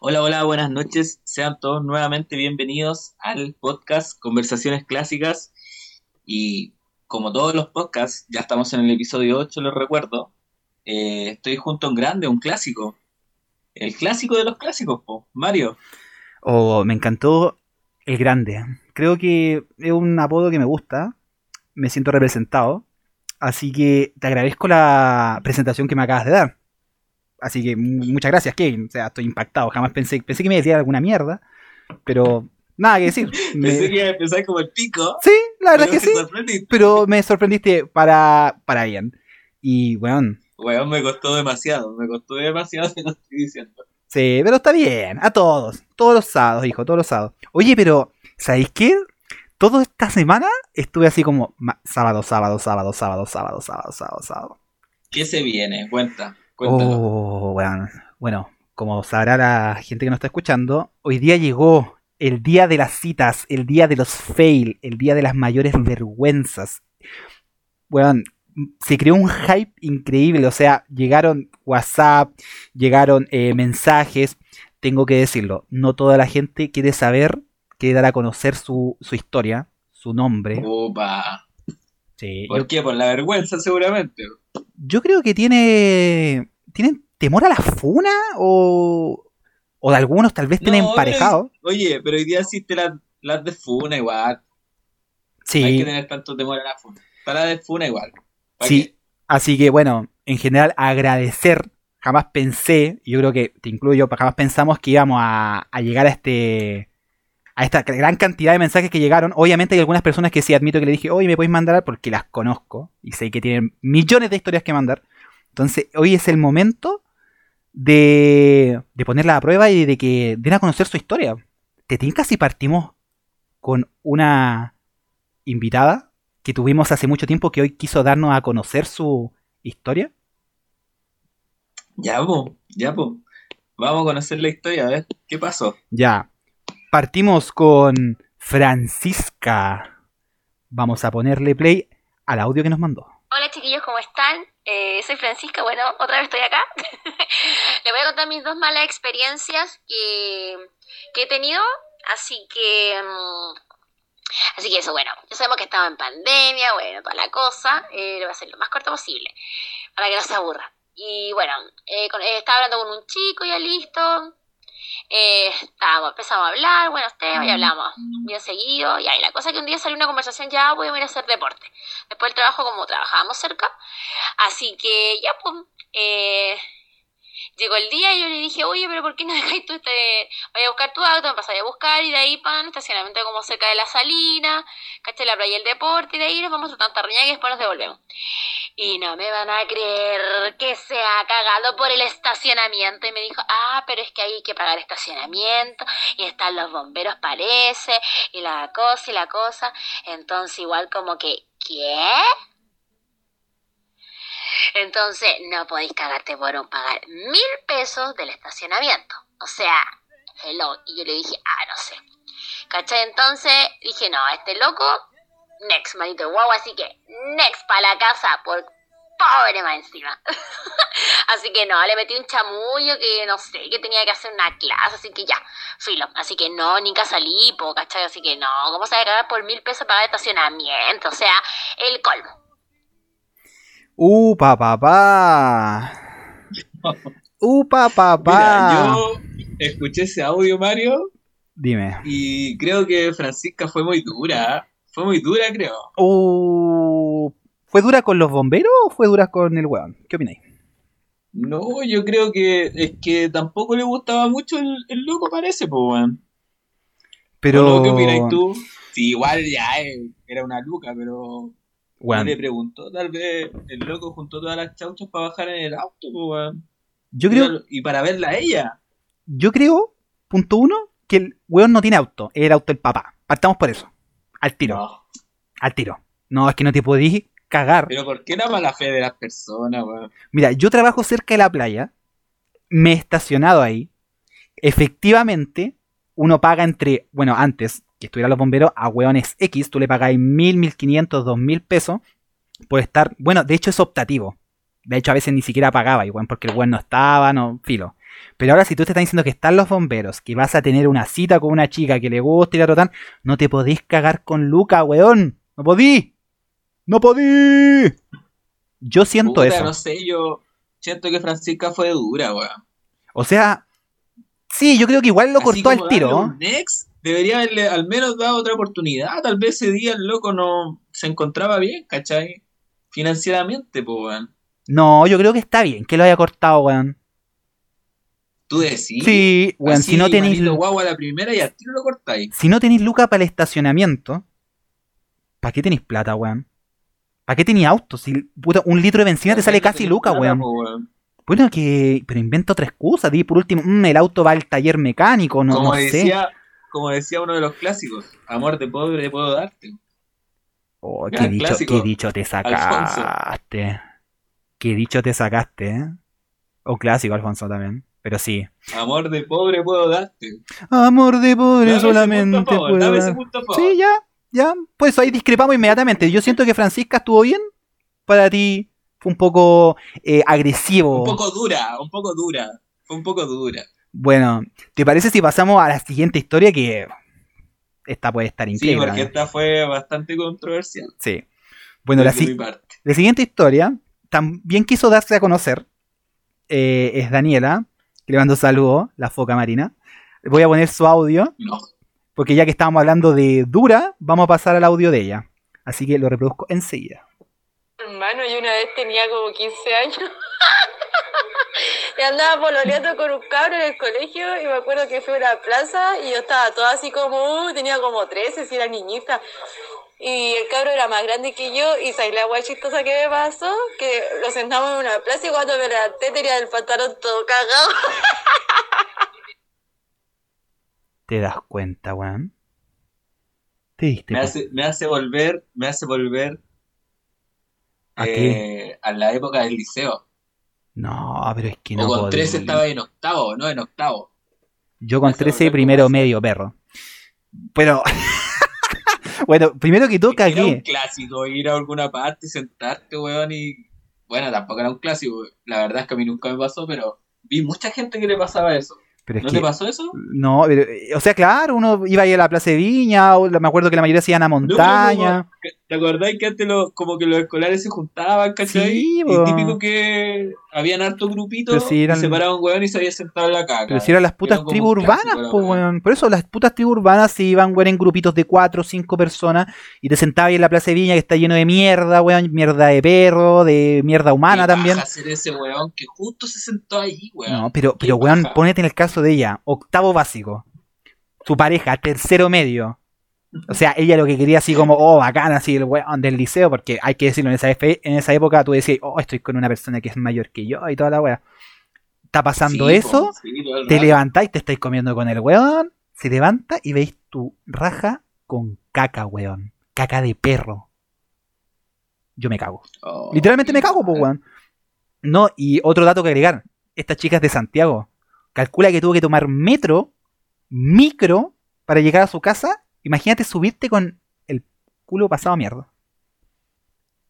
Hola, hola, buenas noches. Sean todos nuevamente bienvenidos al podcast Conversaciones Clásicas. Y como todos los podcasts, ya estamos en el episodio 8, lo recuerdo. Eh, estoy junto a un grande, un clásico. El clásico de los clásicos, po, Mario. Oh, me encantó el grande. Creo que es un apodo que me gusta. Me siento representado. Así que te agradezco la presentación que me acabas de dar. Así que muchas gracias, Kevin. O sea, estoy impactado. Jamás pensé, pensé que me decía alguna mierda. Pero nada que decir. pensé que iba a empezar como el pico. Sí, la verdad que sí. Pero me sorprendiste para, para bien. Y, weón. Weón, me costó demasiado. Me costó demasiado, te lo estoy diciendo. Sí, pero está bien. A todos. Todos los sábados, hijo. Todos los sábados. Oye, pero, ¿sabéis qué? Toda esta semana estuve así como sábado, sábado, sábado, sábado, sábado, sábado, sábado, sábado. ¿Qué se viene? Cuenta. Oh, bueno, bueno, como sabrá la gente que nos está escuchando, hoy día llegó el día de las citas, el día de los fail, el día de las mayores vergüenzas. Bueno, se creó un hype increíble, o sea, llegaron WhatsApp, llegaron eh, mensajes, tengo que decirlo, no toda la gente quiere saber quiere dar a conocer su, historia, su nombre. Opa. ¿Por qué? Por la vergüenza, seguramente. Yo creo que tiene. ¿Tienen temor a la funa? O. O de algunos tal vez tienen emparejado. oye, pero hoy día existe las la de funa igual. Sí. No hay que tener tanto temor a la funa. Para de funa igual. Sí. Así que bueno, en general agradecer. Jamás pensé, yo creo que te incluyo, jamás pensamos que íbamos a llegar a este a esta gran cantidad de mensajes que llegaron. Obviamente hay algunas personas que sí admito que le dije, oye, me podéis mandar porque las conozco y sé que tienen millones de historias que mandar. Entonces, hoy es el momento de, de ponerla a prueba y de que den a conocer su historia. ¿Te tinca si partimos con una invitada que tuvimos hace mucho tiempo que hoy quiso darnos a conocer su historia? Ya, po, ya, po. Vamos a conocer la historia, a ver, ¿qué pasó? Ya, Partimos con Francisca. Vamos a ponerle play al audio que nos mandó. Hola chiquillos, ¿cómo están? Eh, soy Francisca, bueno, otra vez estoy acá. Les voy a contar mis dos malas experiencias que, he tenido, así que... Mm, así que eso, bueno, ya sabemos que estaba en pandemia, bueno, toda la cosa, eh, lo voy a hacer lo más corto posible, para que no se aburra. Y bueno, eh, estaba hablando con un chico, ya listo, eh, estábamos, empezamos a hablar, bueno, ustedes, y hablamos bien seguido, y ahí la cosa que un día salió una conversación, ya voy a ir a hacer deporte. Después del trabajo, como trabajábamos cerca, así que ya, pues, eh, Llegó el día y yo le dije, oye, pero ¿por qué no dejáis tú este, vaya a buscar tu auto, me pasáis a buscar y de ahí para un estacionamiento como cerca de la salina, caché la playa del deporte y de ahí nos vamos a Tanta Riña y después nos devolvemos. Y no me van a creer que se ha cagado por el estacionamiento y me dijo, ah, pero es que hay que pagar estacionamiento y están los bomberos parece y la cosa y la cosa. Entonces igual como que, ¿qué? Entonces, no podéis cagarte por un pagar mil pesos del estacionamiento. O sea, hello. Y yo le dije, ah, no sé. ¿Cachai? Entonces dije, no, este loco, next, manito guau. Así que, next para la casa, por pobre más encima. así que no, le metí un chamullo que no sé, que tenía que hacer una clase, así que ya, filo. Así que no, ni casa lipo, ¿cachai? Así que no, ¿cómo se va a por mil pesos para estacionamiento? O sea, el colmo. Upa, papá. Upa, papá. yo escuché ese audio, Mario. Dime. Y creo que Francisca fue muy dura. Fue muy dura, creo. Uh, ¿Fue dura con los bomberos o fue dura con el weón? ¿Qué opináis? No, yo creo que es que tampoco le gustaba mucho el, loco, parece, pues, weón. Pero. ¿Qué opináis tú? Sí, igual ya eh, era una luca, pero le preguntó, tal vez el loco juntó todas las chauchas para bajar en el auto, weón. Yo creo. Y para verla a ella. Yo creo, punto uno, que el weón no tiene auto, es el auto del papá. Partamos por eso. Al tiro. Al tiro. No, es que no te podís cagar. Pero ¿por qué la mala fe de las personas, weón? Mira, yo trabajo cerca de la playa, me he estacionado ahí. Efectivamente, uno paga entre, bueno, antes que estuvieran los bomberos, a hueones X, tú le pagáis mil, mil quinientos, dos mil pesos por estar. Bueno, de hecho es optativo. De hecho, a veces ni siquiera pagaba, igual, porque el weón no estaba, no, filo. Pero ahora si tú te estás diciendo que están los bomberos, que vas a tener una cita con una chica que le gusta y la total, no te podís cagar con Luca, weón. No podí. No podí. Yo siento Puta, eso. no sé, yo siento que Francisca fue dura, weón. O sea, sí, yo creo que igual lo Así cortó al tiro. next, debería haberle al menos dado otra oportunidad. Tal vez ese día el loco no se encontraba bien, ¿cachai? Financieramente, pues, weón. No, yo creo que está bien que lo haya cortado, weón. Tú decís. Sí, weón, Así, si no tenéis guagua la primera y al tiro lo cortáis. si no tenéis lucas para el estacionamiento, ¿para qué tenéis plata, weón? ¿Para qué tenéis auto? Si puta, un litro de benzina te sale casi lucas, weón. Bueno, que. Pero inventa otra excusa, di por último, mm, el auto va al taller mecánico, no, como no sé. Como decía uno de los clásicos, amor de pobre puedo darte. Oh, qué dicho, clásico, qué dicho te sacaste. Qué dicho te sacaste, ¿eh? O clásico, Alfonso, también. Pero sí. Amor de pobre puedo darte. Amor de pobre Dame ese solamente punto a favor, puedo dame dar. ese punto a favor. Sí, ya, ya. Pues ahí discrepamos inmediatamente. Yo siento que Francisca estuvo bien. Para ti fue un poco eh, agresivo. Un poco dura, un poco dura. Fue un poco dura. Bueno, ¿te parece si pasamos a la siguiente historia? Que esta puede estar Sí, increíble. porque ¿eh? esta fue bastante controversial. Sí. Bueno, la, si- parte. la siguiente historia también quiso darse a conocer. eh, es Daniela, que le mando saludo, la foca marina. Voy a poner su audio, No. porque ya que estábamos hablando de Dura, vamos a pasar al audio de ella. Así que lo reproduzco enseguida. Hermano, yo una vez tenía como 15 años y andaba pololeando con un cabro en el colegio y me acuerdo que fui a una plaza y yo estaba toda así como, uh, tenía como 13, si era niñita. Y el cabro era más grande que yo y sabes la guay chistosa que me pasó, que lo sentamos en una plaza y cuando me levanté tenía el pantalón todo cagado. ¿Te das cuenta, weón? ¿Te diste Me hace, me hace volver, me hace volver ¿A eh, a la época del liceo. No, pero es que o no con podía. 13 estaba en octavo, no en octavo. Yo con Hace 13 volver primero medio perro. Pero... bueno, primero que todo Era un cagué. clásico ir a alguna parte, sentarte, weón, y. Bueno, tampoco era un clásico. La verdad es que a mí nunca me pasó, pero vi mucha gente que le pasaba eso. Pero es ¿No que... te pasó eso? No, pero, eh, o sea, claro, uno iba ahí a la Plaza de Viña, o me acuerdo que la mayoría se iban a montaña. ¿Te acordás que antes lo- como que los escolares se juntaban, ¿cachai? Sí, y típico que habían hartos grupitos si eran- y se paraban un weón y se había sentado en la caca. Pero si eran las putas tribus urbanas, pues, weón. Por eso las putas tribus urbanas se iban, weón, en grupitos de cuatro o cinco personas y te sentabas ahí en la Plaza de Viña que está lleno de mierda, weón, mierda de perro, de mierda humana Qué también. paja ser ese weón que justo se sentó ahí, weón. No, pero, pero weón, ponete en el caso de ella, octavo básico, su pareja, tercero medio. O sea, ella lo que quería así como, oh, bacán, así el weón del liceo, porque hay que decirlo, en esa, efe- en esa época tú decías, oh, estoy con una persona que es mayor que yo y toda la wea. Está pasando Sí, eso, po, sí, te levantáis, te estáis comiendo con el weón, se levanta y veis tu raja con caca, weón. Caca de perro. Yo me cago. Oh, Literalmente me cago, pues, weón. No, y otro dato que agregar. Esta chica es de Santiago. Calcula que tuvo que tomar metro, micro, para llegar a su casa. Imagínate subirte con el culo pasado a mierda.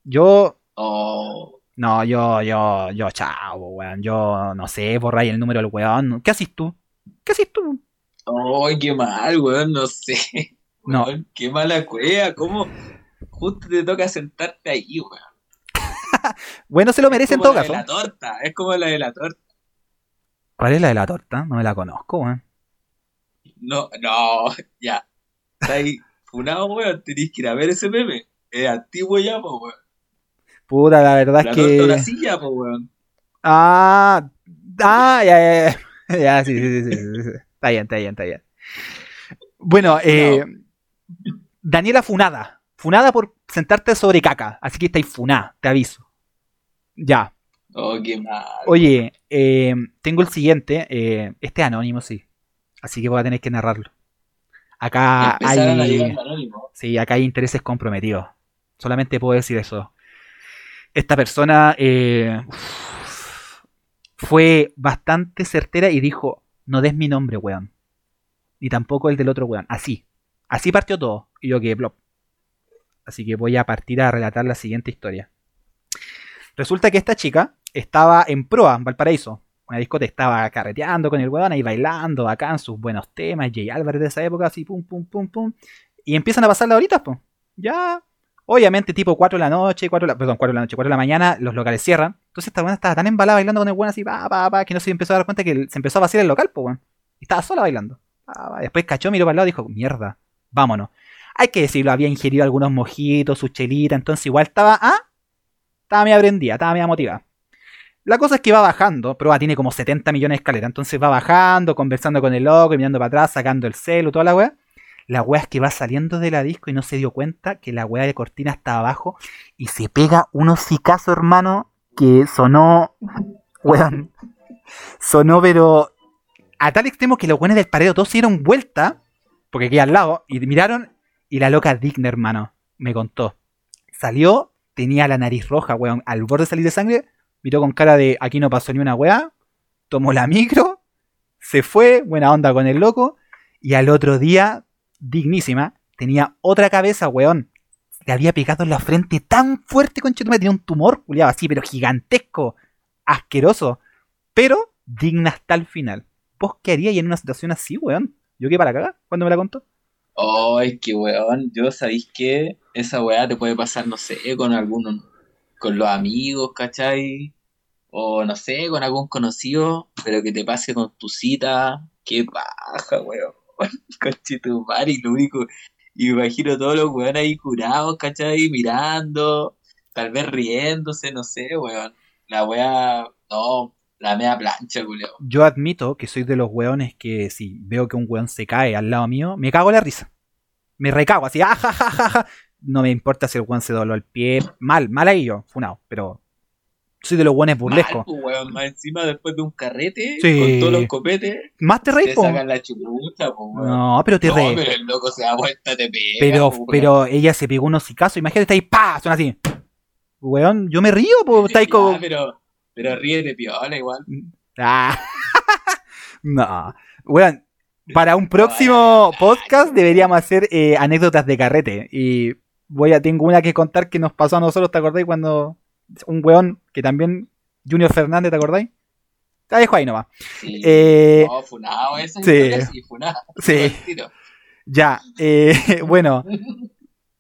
Yo, Oh, no, yo, yo, yo, chao, weón. Yo, no sé, borráis el número del weón. ¿Qué haces tú? ¿Qué haces tú? oh, qué mal, weón, no sé. No. Weón, qué mala cueva, ¿cómo justo te toca sentarte ahí, weón? Bueno, se lo merece Es en como todo la caso. de la torta, es como la de la torta. ¿Cuál es la de la torta? No me la conozco, weón. No, no, ya. Está ahí funado, weón, tenés que ir a ver ese meme. Es antiguo ya, po, weón. Puta, la verdad La es o la que. silla, po, weón. Ah, ah, ya, ya, ya. Ya, sí, sí, sí, sí, sí, sí. Está bien, está bien, está bien. Bueno, eh, Daniela Funada. Funada por sentarte sobre caca. Así que estáis funada, te aviso. Ya. Oh, qué mal. Oye, eh, tengo el siguiente. eh, este es anónimo, sí. Así que voy a tener que narrarlo. Acá Empezaron hay. Sí, acá hay intereses comprometidos. Solamente puedo decir eso. Esta persona eh, fue bastante certera y dijo, no des mi nombre, weón. Ni tampoco el del otro weón. Así. Así partió todo. Y yo que blop. Así que voy a partir a relatar la siguiente historia. Resulta que esta chica estaba en proa, en Valparaíso. Una discoteca, estaba carreteando con el weón ahí bailando, acá en sus buenos temas, Jay Álvarez de esa época, así pum, pum, pum, pum. Y empiezan a pasar las horitas, pues. Ya, obviamente tipo 4 de la noche, 4 de la, perdón, 4 de la noche, 4 de la mañana, los locales cierran. Entonces esta weón estaba tan embalada bailando con el weón así, pa, pa, pa, que no se empezó a dar cuenta que se empezó a vaciar el local, pues weón. Y estaba sola bailando. Después cachó, miró para el lado y dijo, mierda, vámonos. Hay que decirlo, había ingerido algunos mojitos, su chelita, entonces igual estaba, ah, estaba media prendida, estaba media motivada. La cosa es que va bajando, prueba tiene como 70 millones de escaleras, entonces va bajando, conversando con el loco, mirando para atrás, sacando el celu, toda la weá. La weá es que va saliendo de la disco y no se dio cuenta que la weá de cortina está abajo y se pega un hocicazo, hermano, que sonó, weón, sonó pero a tal extremo que los weones del paredo todos dieron vuelta, porque aquí al lado, y miraron y la loca digna, hermano, me contó. Salió, tenía la nariz roja, weón, al borde de salir de sangre, miró con cara de aquí no pasó ni una weá, tomó la micro, se fue, buena onda con el loco, y al otro día, dignísima, tenía otra cabeza, weón. Le había pegado en la frente tan fuerte, con tenía un tumor, culiado así, pero gigantesco, asqueroso, pero digna hasta el final. ¿Vos qué harías en una situación así, weón? ¿Yo qué para cagar? ¿Cuándo me la contó? Ay, qué weón. Yo sabéis que esa weá te puede pasar, no sé, con algunos, con los amigos, ¿cachai? O no sé, con algún conocido, pero que te pase con tu cita. Qué paja, weón. Conchetumare, y lo único. Y me imagino todos los weones ahí curados, ¿cachai? Mirando, tal vez riéndose, no sé, weón. La weá, no, la media plancha, culiao. Yo admito que soy de los weones que si veo que un weón se cae al lado mío, me cago la risa. Me recago así, ah, ja, ja, ja, ja. No me importa si el weón se dobló el pie. Mal, mal ahí yo, funado. Pero soy de los weones burlescos. Mal, pues, weón, más encima después de un carrete, Sí. con todos los copetes, Más te reís, te po. sacan la chupucha, weón. No, pero te No, reís. pero el loco se da vuelta, te pega. Pero, po, pero ella se pegó unos hocicazos. Imagínate, está ahí, ¡pa! Suena así. Weón, yo me río, pues está ahí como. pero, pero ríete piola igual. Ah. no. Weón, para un próximo podcast deberíamos hacer eh, anécdotas de carrete. Y voy a, tengo una que contar que nos pasó a nosotros, ¿te acordáis? Cuando un weón que también, Junior Fernández, ¿te acordáis? La dejo ahí nomás. Sí. Eh, no, funado esa sí. sí, funado. Sí. Ya, eh, bueno,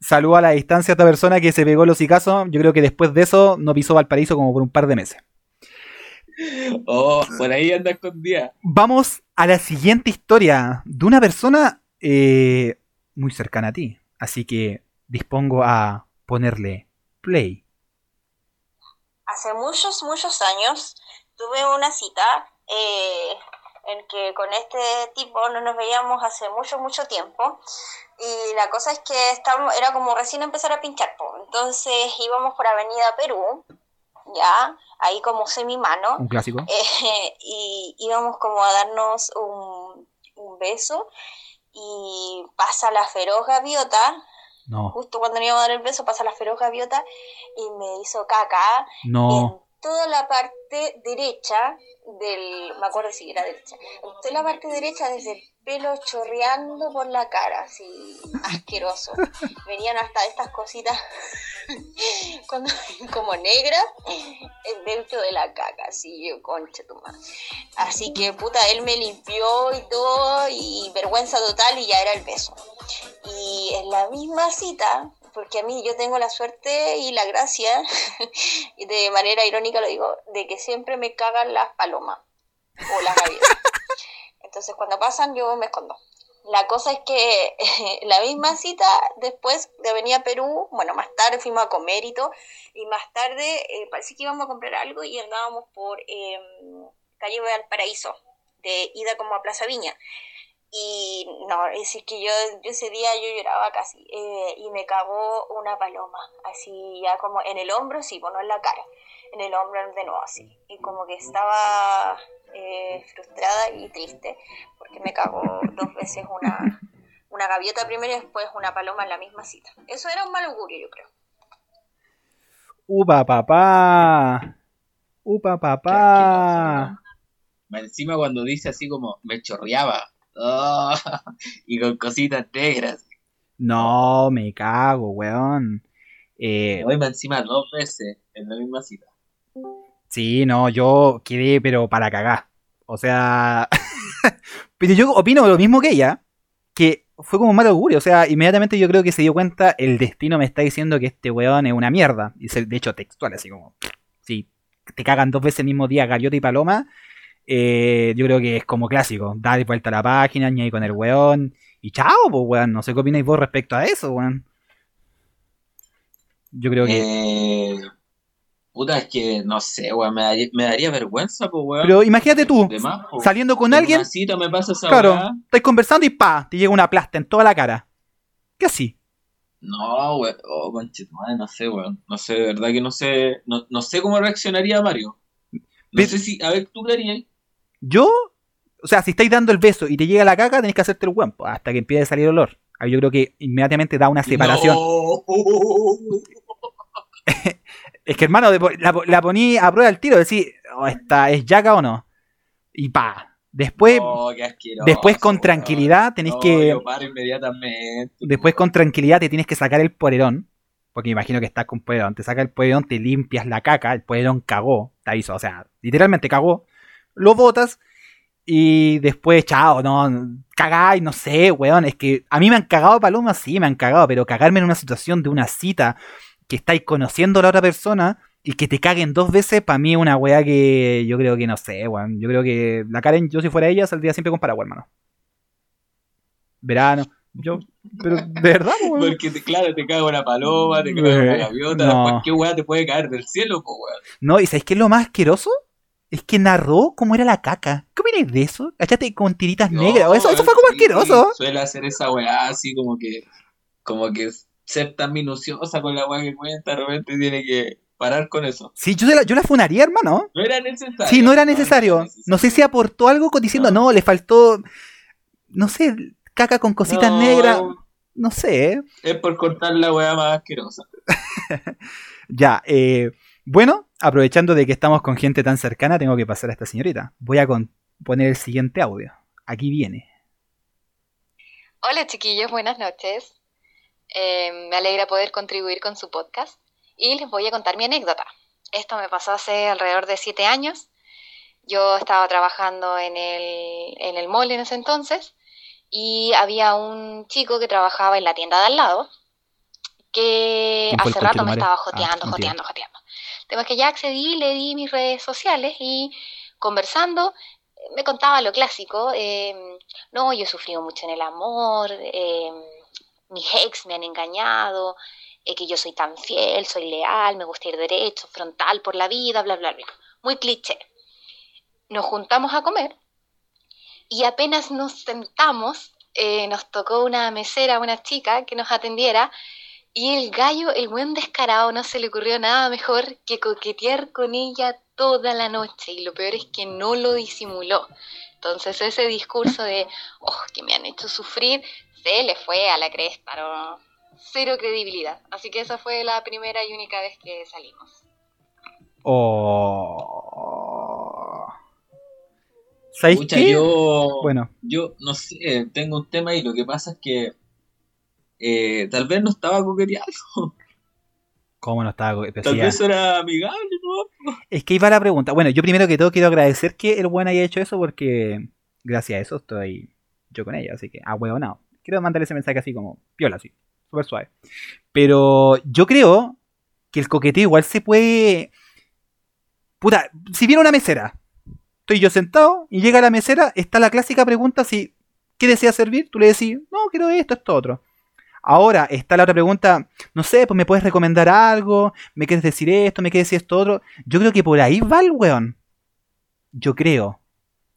saludo a la distancia a esta persona que se pegó los hocicazos. Yo creo que después de eso no pisó Valparaíso como por un par de meses. Oh, por ahí anda escondida. Vamos a la siguiente historia de una persona eh, muy cercana a ti. Así que dispongo a ponerle play. Hace muchos, muchos años tuve una cita eh, en que con este tipo no nos veíamos hace mucho, mucho tiempo. Y la cosa es que estábamos, era como recién empezar a pinchar. po. Entonces íbamos por Avenida Perú, ya, ahí como semi-mano. Un clásico. Eh, y íbamos como a darnos un, un beso y pasa la feroz gaviota, No, justo cuando nos íbamos a dar el beso pasa la feroz gaviota y me hizo caca no. en toda la parte derecha del, me acuerdo si era derecha, en toda la parte derecha desde el pelo chorreando por la cara, así asqueroso. Venían hasta estas cositas cuando- como negras eh, dentro de la caca, así yo, concha tu madre. Así que puta, él me limpió y todo, y vergüenza total, y ya era el beso. Y en la misma cita, porque a mí yo tengo la suerte y la gracia, y de manera irónica lo digo, de que siempre me cagan las palomas o las gaviotas. Entonces cuando pasan yo me escondo. La cosa es que la misma cita después de Avenida Perú, bueno, más tarde fuimos a comer y todo, y más tarde eh, parece que íbamos a comprar algo y andábamos por eh, calle Valparaíso, de ida como a Plaza Viña. Y no, es que yo, yo ese día yo lloraba casi eh, y me cagó una paloma, así ya como en el hombro, sí, bueno, en la cara, en el hombro de nuevo así. Y como que estaba eh, frustrada y triste porque me cagó dos veces una, una gaviota primero y después una paloma en la misma cita. Eso era un mal augurio, yo creo. Upa papá. Upa papá. Encima cuando dice así como me chorreaba. Oh, y con cositas negras. No, me cago, weón. Eh, Hoy más encima dos veces en la misma cita. Sí, no, yo quedé, pero para cagar. O sea. pero yo opino lo mismo que ella. Que fue como un mal augurio. O sea, inmediatamente yo creo que se dio cuenta. El destino me está diciendo que este weón es una mierda. Y de hecho, textual, así como. Si te cagan dos veces el mismo día, Gaviota y Paloma. eh, yo creo que es como clásico. Dale vuelta a la página, añade con el weón. Y chao, pues weón. No sé qué opináis vos respecto a eso, weón. Yo creo que. Eh, puta, es que no sé, weón, me daría, me daría vergüenza, pues, weón. Pero imagínate tú, más, saliendo con En alguien. cita me pasa esa Claro, weá. estáis conversando y pa, te llega una plasta en toda la cara. ¿Qué así? No, weón, oh, no sé, weón. No sé, de verdad que no sé, no, no sé cómo reaccionaría Mario. No sé si, a ver, ¿tú qué harías? Yo, o sea, si estáis dando el beso y te llega la caca, tenéis que hacerte el huevo hasta que empiece a salir olor. Ahí yo creo que inmediatamente da una separación. No. Es que, hermano, la, la poní a prueba al tiro, decir, oh, ¿esta es yaca o no? Y pa. Después, asqueroso, después con tranquilidad tenéis No, que. yo paro inmediatamente. Después con tranquilidad te tienes que sacar el polerón. Porque me imagino que estás con polerón. Te saca el polerón, te limpias la caca. El polerón cagó. Te aviso. O sea, literalmente cagó. Lo botas. Y después, chao, no. Cagáis, no sé, weón. Es que a mí me han cagado palomas, sí, me han cagado. Pero cagarme en una situación de una cita que estáis conociendo a la otra persona y que te caguen dos veces, para mí es una weá que yo creo que no sé, weón. Yo creo que la Karen, yo si fuera ella, saldría siempre con paraguas, hermano. Verano. Yo, pero de verdad, weón. Porque, te- claro, te caga una paloma, te caga una Eh, gaviota, no. qué weá te puede caer del cielo, po, weón. No, y ¿sabes qué es lo más asqueroso? Es que narró cómo era la caca. ¿Qué opinas de eso? ¿Cachaste con tiritas No, negras? Eso, eso fue como sí, asqueroso. Suele hacer esa weá así como que, como que ser tan minuciosa con la weá que cuenta, de repente tiene que parar con eso. Sí, yo, se la, yo la funaría, hermano. No era necesario. Sí, no era necesario. No sé si aportó algo con- diciendo, no, No. le faltó, no sé, caca con cositas No, negras. No sé. ¿eh? Es por cortar la weá más asquerosa. Ya, eh, bueno, aprovechando de que estamos con gente tan cercana, tengo que pasar a esta señorita. Voy a con- poner el siguiente audio. Aquí viene. Hola chiquillos, buenas noches. Eh, me alegra poder contribuir con su podcast y les voy a contar mi anécdota. Esto me pasó hace alrededor de siete años. Yo estaba trabajando en el, en el mall en ese entonces y había un chico que trabajaba en la tienda de al lado que ¿Quién fue el hace rato me estaba Ah, joteando, mentira. joteando, joteando. El tema es que ya accedí, le di mis redes sociales y conversando me contaba lo clásico. eh, no, yo he sufrido mucho en el amor, eh, mis ex me han engañado, eh, que yo soy tan fiel, soy leal, me gusta ir derecho, frontal por la vida, bla, bla, bla. Muy cliché. Nos juntamos a comer y apenas nos sentamos, eh, nos tocó una mesera, una chica que nos atendiera y el gallo, el buen descarado, no se le ocurrió nada mejor que coquetear con ella toda la noche y lo peor es que no lo disimuló. Entonces ese discurso de, oh, que me han hecho sufrir, se le fue a la cresta, no, cero credibilidad. Así que esa fue la primera y única vez que salimos. Oh. ¿Sabéis Pucha, qué? yo, Bueno, yo no sé, tengo un tema y lo que pasa es que eh, tal vez no estaba coqueteando, ¿cómo no estaba? pero tal vez era amigable. Es que iba la pregunta. Bueno, yo primero que todo quiero agradecer que el buen haya hecho eso porque gracias a eso estoy yo con ella, así que a huevo no. Quiero mandarle ese mensaje así como piola, así, súper suave. Pero yo creo que el coqueteo igual se puede. Puta, si viene una mesera, estoy yo sentado y llega la mesera, está la clásica pregunta si ¿qué desea servir? Tú le decís, no, quiero esto, esto, otro. Ahora está la otra pregunta, no sé, pues me puedes recomendar algo, me quieres decir esto, me quieres decir esto otro. Yo creo que por ahí va el weón. Yo creo.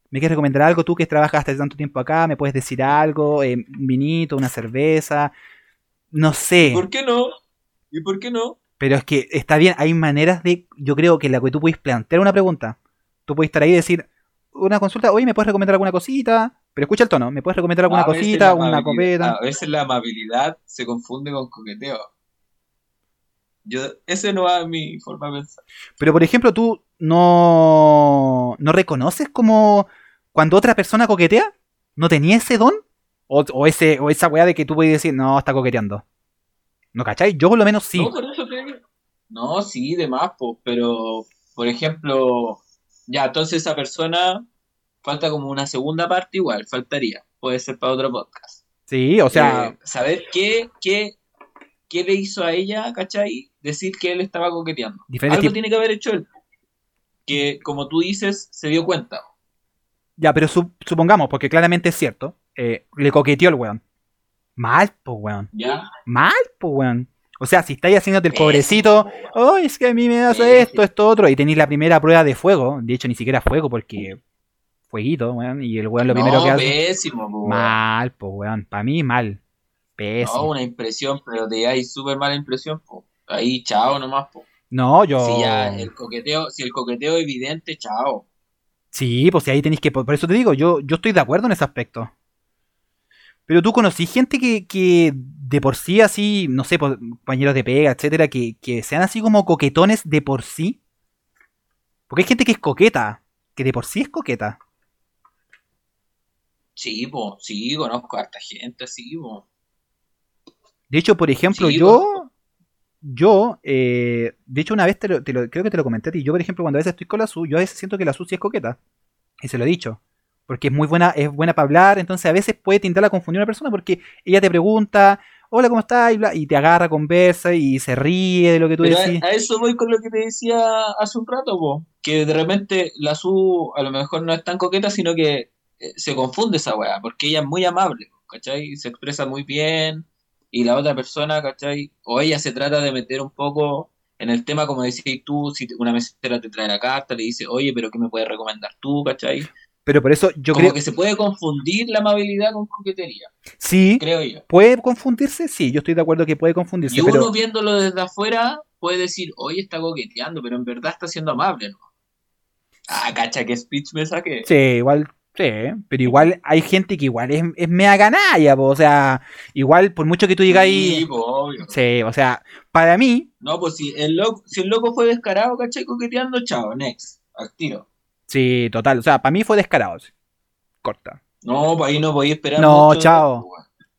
¿Me quieres recomendar algo? Tú que trabajas hace tanto tiempo acá, ¿me puedes decir algo? Eh, un vinito, una cerveza. No sé. ¿Por qué no? ¿Y por qué no? Pero es que está bien, hay maneras de. Yo creo que la que tú puedes plantear una pregunta. Tú puedes estar ahí y decir una consulta, oye, ¿me puedes recomendar alguna cosita? Pero escucha el tono, ¿me puedes recomendar alguna cosita, una copeta? A veces la amabilidad se confunde con coqueteo. Yo, ese no va mi forma de pensar. Pero por ejemplo, tú no, no reconoces como cuando otra persona coquetea, ¿no tenía ese don? O, o ese, o esa weá de que tú puedes decir, no, está coqueteando. ¿No cachai? Yo por lo menos sí. No, por eso digo. No, sí, de más, po, pero por ejemplo, ya, entonces esa persona falta como una segunda parte igual, faltaría. Puede ser para otro podcast. Sí, o sea, Eh, saber qué, qué, qué le hizo a ella, ¿cachai? Decir que él estaba coqueteando. Diferentes Algo tiene que haber hecho él. Que, como tú dices, se dio cuenta. ya, pero su- supongamos, porque claramente es cierto, eh, le coqueteó el weón. Mal, pues weón. ¿Ya? Mal, pues weón. O sea, si estáis haciéndote el Pésimo, pobrecito, ay, es que a mí me Pésimo. esto, esto, otro, y tenéis la primera prueba de fuego, de hecho ni siquiera fuego, porque fueguito, weón, y el weón lo primero que hace... pésimo, po, weón. Mal, pues weón, para mí mal. Pésimo. No, una impresión, pero te hay súper mala impresión, po. Ahí, chao nomás, po. No, yo... Si ya el coqueteo, si el coqueteo es evidente, chao. Sí, pues ahí tenéis que. Por por eso te digo, yo, yo estoy de acuerdo en ese aspecto. Pero tú conocí gente que, que de por sí así, no sé, pues, compañeros de pega, etcétera, que, que sean así como coquetones de por sí. Porque hay gente que es coqueta, que de por sí es coqueta. Sí, po, sí, conozco a harta gente, sí, po. De hecho, por ejemplo, Sí, yo. Yo, eh, de hecho, una vez te lo, te lo- creo que te lo comenté a ti. Yo, por ejemplo, cuando a veces estoy con la Su, yo a veces siento que la Su sí es coqueta. Y se lo he dicho. Porque es muy buena, es buena para hablar. Entonces, a veces puede tindar a confundir a una persona porque ella te pregunta, hola, ¿cómo estás? Y, bla, y te agarra, conversa y se ríe de lo que tú Pero a, decís. a eso voy con lo que te decía hace un rato, po. Que de repente la Su a lo mejor no es tan coqueta, sino que se confunde esa weá, porque ella es muy amable, ¿cachai? Se expresa muy bien, y la otra persona, ¿cachai? O ella se trata de meter un poco en el tema, como decías tú, si una mesera te trae la carta, le dice, oye, pero ¿qué me puedes recomendar tú, ¿cachai? Pero por eso yo como creo que se puede confundir la amabilidad con coquetería, Sí, creo yo. puede confundirse. Sí, yo estoy de acuerdo que puede confundirse. Y uno pero viéndolo desde afuera puede decir, oye, está coqueteando, pero en verdad está siendo amable, ¿no? Ah, cacha, qué speech me saqué. Sí, igual, sí, pero igual hay gente que igual es, es mea canalla, po, o sea, igual por mucho que tú digas ahí, Sí, obvio. sí, o sea, para mí, No, pues si el loco, si el loco fue descarado, ¿cachai? Coqueteando, chao, next, al tiro. sí, total, o sea, para mí fue descarado, sí. corta, No, pues ahí no podía esperar No, mucho, chao.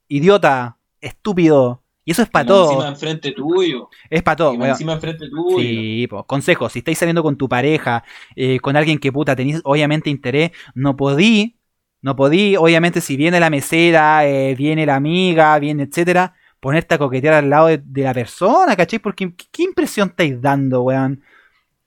idiota, estúpido, y eso es para más Encima todo, enfrente tuyo. es para todo, weón. encima enfrente tuyo. Sí, pues, consejo, si estáis saliendo con tu pareja, eh, con alguien que puta tenéis obviamente interés, no podí, no podí, obviamente si viene la mesera, eh, viene la amiga, viene etcétera, ponerte a coquetear al lado de, de la persona, ¿cachai? Porque ¿qué, qué impresión estáis dando, weón?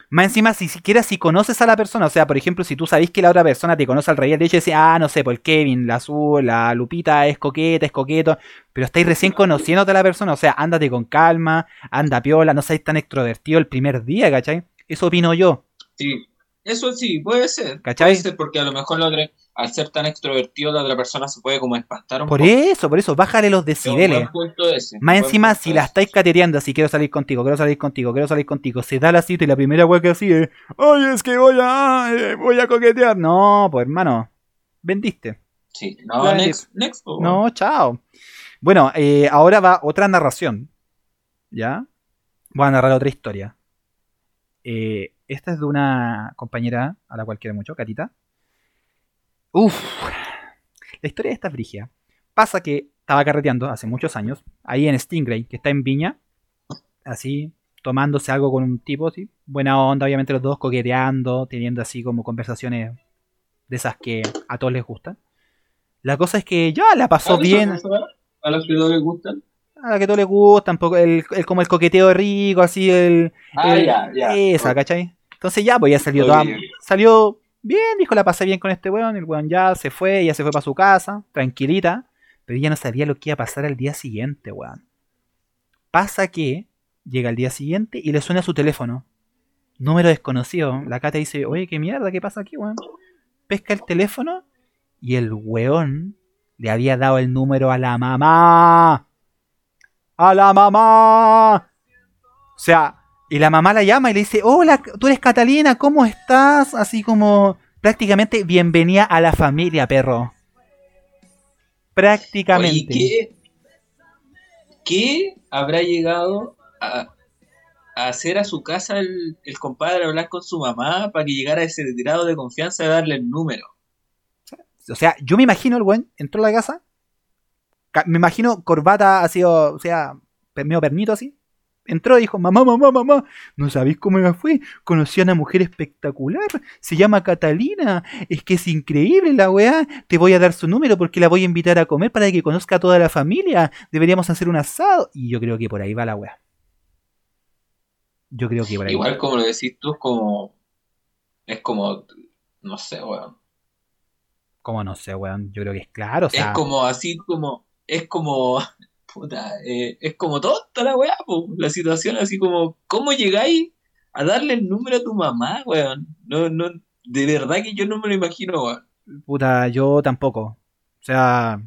Más encima, si siquiera si conoces a la persona, o sea, por ejemplo, si tú sabés que la otra persona te conoce al revés, de hecho decís, ah, no sé, por Kevin, la Azul, la Lupita es coqueta, es coqueto, pero estáis recién conociéndote a la persona, o sea, ándate con calma, anda piola, no seáis tan extrovertido el primer día, ¿cachai? Eso opino yo, Sí, eso sí, puede ser. ¿Cachai? Puede ser porque a lo mejor la otra- al ser tan extrovertido, la otra persona se puede como espantar un por poco. eso, por eso, bájale los decibeles. ese, Más encima, si la estáis catereando así, quiero salir contigo, quiero salir contigo, quiero salir contigo, se da la cita y la primera wea que así es, oye, es que voy a, eh, voy a coquetear. No, pues hermano, vendiste. Sí, no, next, next, po, No, chao. Bueno, eh, ahora va otra narración. ¿Ya? Voy a narrar otra historia. Eh, esta es de una compañera a la cual quiero mucho, Catita. Uf. La historia de esta es brigia. Pasa que estaba carreteando hace muchos años, ahí en Stingray, que está en Viña, así, tomándose algo con un tipo, así, buena onda, obviamente los dos coqueteando, teniendo así como conversaciones de esas que a todos les gustan. La cosa es que ya la pasó ¿A bien. A los que no les gustan. A la que todo le gusta, un poco el, el- como el coqueteo rico, así el. Ah, el- ya, ya. Esa, ¿cachai? Entonces ya, pues ya salió toda-. Salió bien, dijo, la pasé bien con este weón. El weón ya se fue, ya se fue para su casa, tranquilita. Pero ella no sabía lo que iba a pasar al día siguiente, weón. Pasa que llega el día siguiente y le suena su teléfono. Número desconocido. La Cata dice, oye, qué mierda, ¿qué pasa aquí, weón? Pesca el teléfono y el weón le había dado el número a la mamá. ¡A la mamá! O sea, y la mamá la llama y le dice, hola, tú eres Catalina, ¿cómo estás? Así como prácticamente bienvenida a la familia, perro. Prácticamente. Oye, ¿qué, ¿qué habrá llegado a, a hacer a su casa el, el compadre a hablar con su mamá para que llegara a ese grado de confianza de darle el número? O sea, yo me imagino el buen entró a la casa. ca- Me imagino corbata ha sido, o sea, medio pernito así. Entró y dijo, mamá, mamá, mamá, ¿no sabéis cómo me fue? Conocí a una mujer espectacular, se llama Catalina, es que es increíble la weá, te voy a dar su número porque la voy a invitar a comer para que conozca a toda la familia, deberíamos hacer un asado. Y yo creo que por ahí va la weá. Yo creo que por ahí Igual va. como lo decís tú, es como. Es como. No sé, weón. Como no sé, weón, yo creo que es claro, o sea, Es como así como. Es como. Puta, eh, es como tonta la weá, po. La situación así como. ¿Cómo llegáis a darle el número a tu mamá, weón? No, no. De verdad que yo no me lo imagino, weón. puta, yo tampoco. O sea,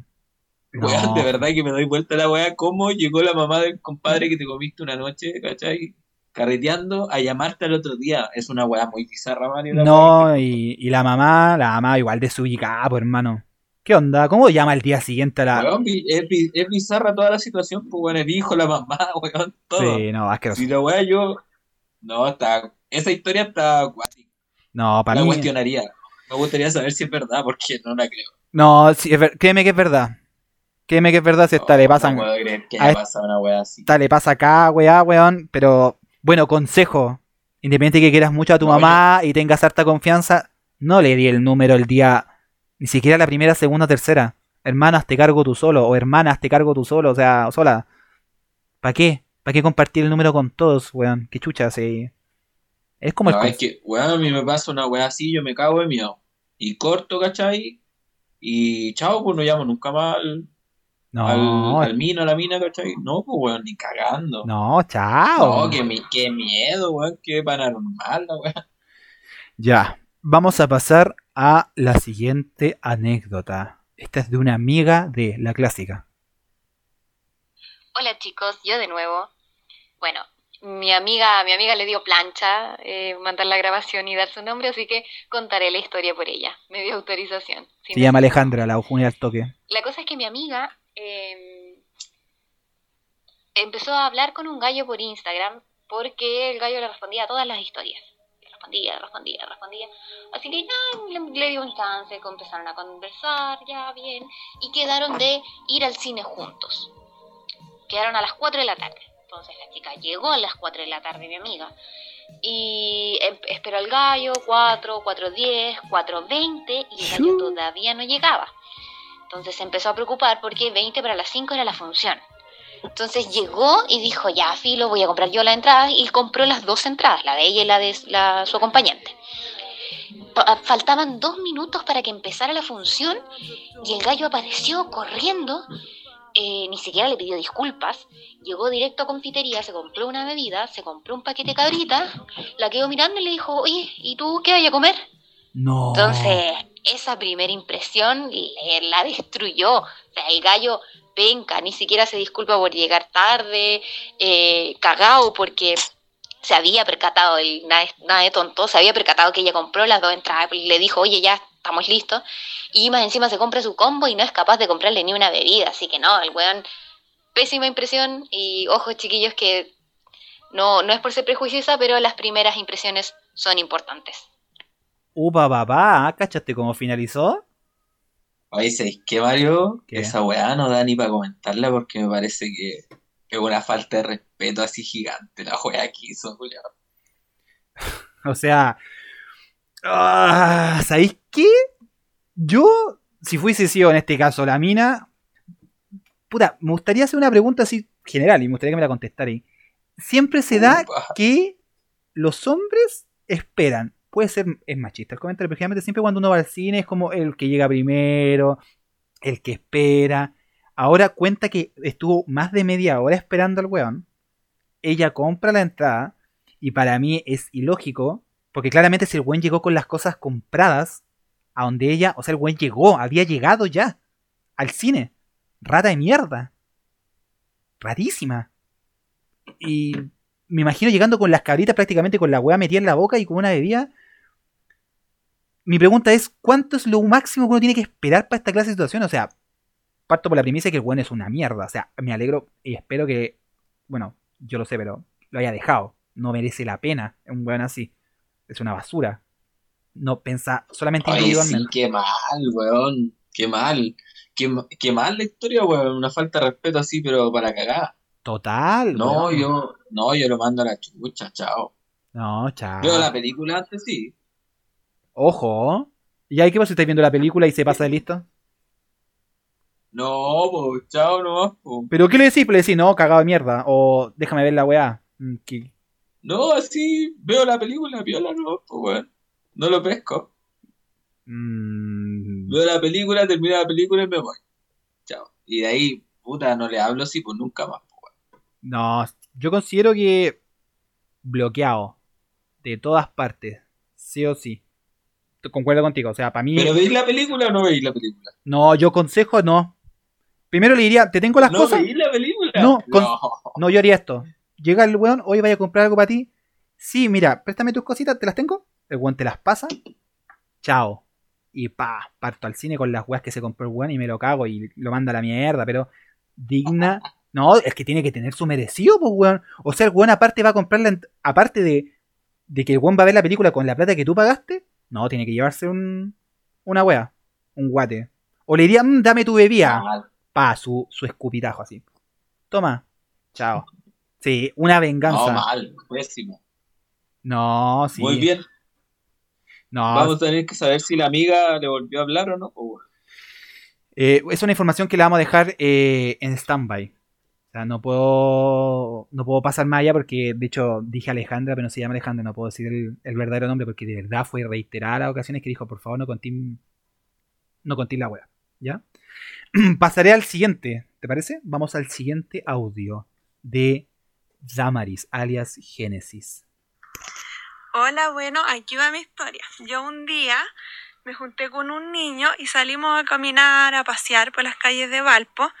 no. Weón, de verdad que me doy vuelta la weá. ¿Cómo llegó la mamá del compadre que te comiste una noche, ¿cachai? Carreteando a llamarte al otro día. Es una weá muy bizarra, Mario. No, y, y la mamá, la mamá igual desubicada, hermano. ¿Qué onda? ¿Cómo llama el día siguiente a la... Weón, es, bi- es bizarra toda la situación, pues bueno, el hijo, la mamá, weón, todo. Sí, no, asqueroso. Si la weá yo. No, está. Esa historia está acuática. No, para La mí... cuestionaría. Me gustaría saber si es verdad, porque no la creo. No, sí, es ver- créeme que es verdad. Créeme que es verdad si esta le No, pasan... No puedo creer que a pasado una weá así. esta le pasa acá, weá, weón. Pero, bueno, consejo. Independiente que quieras mucho a tu No, mamá y tengas harta confianza, no le di el número el día... Ni siquiera la primera, segunda, tercera. Hermanas, te cargo tú solo. O hermanas, te cargo tú solo. O sea, sola. ¿Para qué? ¿Para qué compartir el número con todos, weón? Qué chucha, sí. Es como No, el... es que, weón, a mí me pasa una weá así, yo me cago de miedo. Y corto, ¿cachai? Y chao, pues no llamo nunca más al, No, al, al mina, a la mina, ¿cachai? No, pues weón, ni cagando. no, chao. No, qué, mi- qué miedo, weón, qué paranormal la weá. Ya, vamos a pasar a la siguiente anécdota. Esta es de una amiga de la clásica. Hola chicos, yo de nuevo. Bueno, mi amiga, mi amiga le dio plancha eh, mandar la grabación y dar su nombre, así que contaré la historia por ella. Me dio autorización. Si Se llama Alejandra, la ojunea al toque. La cosa es que mi amiga eh, empezó a hablar con un gallo por Instagram porque el gallo le respondía a todas las historias. Respondía, respondía, respondía. Así que ya le, le dio un chance, empezaron a conversar, ya bien, y quedaron de ir al cine juntos. Quedaron a las 4 de la tarde. Entonces la chica llegó a las 4 de la tarde, mi amiga. Y em- esperó al gallo, 4, 4.10, 4.20, y el gallo todavía no llegaba. Entonces se empezó a preocupar porque 20 para las 5 era la función. Entonces llegó y dijo, ya, filo, voy a comprar yo la entrada y compró las dos entradas, la de ella y la de la- su acompañante. Pa- Faltaban dos minutos para que empezara la función y el gallo apareció corriendo, eh, ni siquiera le pidió disculpas, llegó directo a confitería, se compró una bebida, se compró un paquete de cabrita, la quedó mirando y le dijo, oye, ¿y tú qué vas a comer? No. Entonces, esa primera impresión le- la destruyó. O sea, el gallo penca, ni siquiera se disculpa por llegar tarde, eh, cagao porque se había percatado, el, nada, nada de tonto, se había percatado que ella compró las dos entradas, le dijo, oye, ya estamos listos, y más encima se compra su combo y no es capaz de comprarle ni una bebida, así que no, el weón, pésima impresión, y ojo chiquillos que no, no es por ser prejuiciosa, pero las primeras impresiones son importantes. Upa papá, ¿cachaste cómo finalizó? Oye, ¿sabes qué, Mario? ¿Qué? Esa weá no da ni para comentarla porque me parece que es una falta de respeto así gigante la weá que hizo, Julio. O sea, ah, ¿sabéis qué? Yo, si fuese sido en este caso la mina, puta, me gustaría hacer una pregunta así general y me gustaría que me la contestarais. Siempre se da Upa. que los hombres esperan. Puede ser, es machista el comentario, pero generalmente siempre cuando uno va al cine es como el que llega primero, el que espera. Ahora cuenta que estuvo más de media hora esperando al weón. Ella compra la entrada y para mí es ilógico, porque claramente si el weón llegó con las cosas compradas, a donde ella, o sea, el weón llegó, había llegado ya al cine. Rata de mierda. Rarísima. Y me imagino llegando con las cabritas prácticamente con la weá metida en la boca y con una bebida. Mi pregunta es, ¿cuánto es lo máximo que uno tiene que esperar para esta clase de situación? O sea, parto por la premisa de que el weón es una mierda. O sea, me alegro y espero que, bueno, yo lo sé, pero lo haya dejado. No merece la pena un weón así. Es una basura. No pensa solamente sí, individualmente. qué mal, weón. Qué mal. Qué, ma- qué mal la historia, weón. Una falta de respeto así, pero para cagar. Total. No, weón. yo, No, yo lo mando a la chucha, chao. No, chao. Veo la película antes, sí. Ojo. ¿Y ahí qué pasa si estáis viendo la película y se pasa de listo? No, pues, chao nomás, po. ¿Pero qué le decís? Le decís, no, cagado de mierda. O déjame ver la weá. Mm, ¿qué? No, así, veo la película, piola nomás, pues, weón. No lo pesco. Mm, Veo la película, termino la película y me voy. Chao. Y de ahí, puta, no le hablo así, pues nunca más, po, weón. no, yo considero que bloqueado. De todas partes. Sí o sí. Concuerdo contigo. O sea, para mí. ¿Pero veis la película o no veis la película? No, yo consejo no. Primero le diría, ¿te tengo las ¿No cosas? veis la película? No, con- No. No, yo haría esto. Llega el weón, hoy vaya a comprar algo para ti. Sí, mira, préstame tus cositas, ¿te las tengo? El weón te las pasa. Chao. Y pa, parto al cine con las weas que se compró el weón y me lo cago y lo manda a la mierda, pero digna. No, es que tiene que tener su merecido, pues weón. O sea, el weón aparte va a comprarla, aparte de, de que el weón va a ver la película con la plata que tú pagaste, no, tiene que llevarse un, una wea, un guate. O le diría, "Mm, dame tu bebida Mal. pa, su, su escupitajo así. Toma, chao. Sí, una venganza. No, mal, pésimo. No, sí. Muy bien. No, Vamos a tener que saber si la amiga le volvió a hablar o no. eh, es una información que la vamos a dejar eh, en stand-by. O sea, no puedo, no puedo pasar más allá porque, de hecho, dije Alejandra, pero no se llama Alejandra, no puedo decir el, verdadero nombre porque de verdad fue reiterada las ocasiones que dijo, por favor, no conté, no conté la wea. ¿Ya? Pasaré al siguiente, ¿te parece? Vamos al siguiente audio de Damaris, alias Génesis. Hola, bueno, aquí va mi historia. Yo un día me junté con un niño y salimos a caminar, a pasear por las calles de Valpo.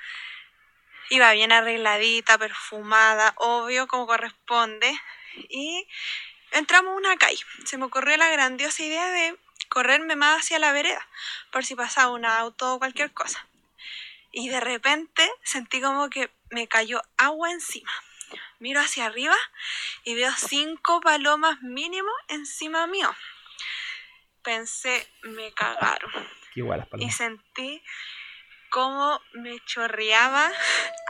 Iba bien arregladita, perfumada, obvio, como corresponde. Y entramos a una calle. Se me ocurrió la grandiosa idea de correrme más hacia la vereda, por si pasaba un auto o cualquier cosa. Y de repente sentí como que me cayó agua encima. Miro hacia arriba y veo cinco palomas mínimo encima mío. Pensé, me cagaron. Qué igual las Y palomas. sentí cómo me chorreaba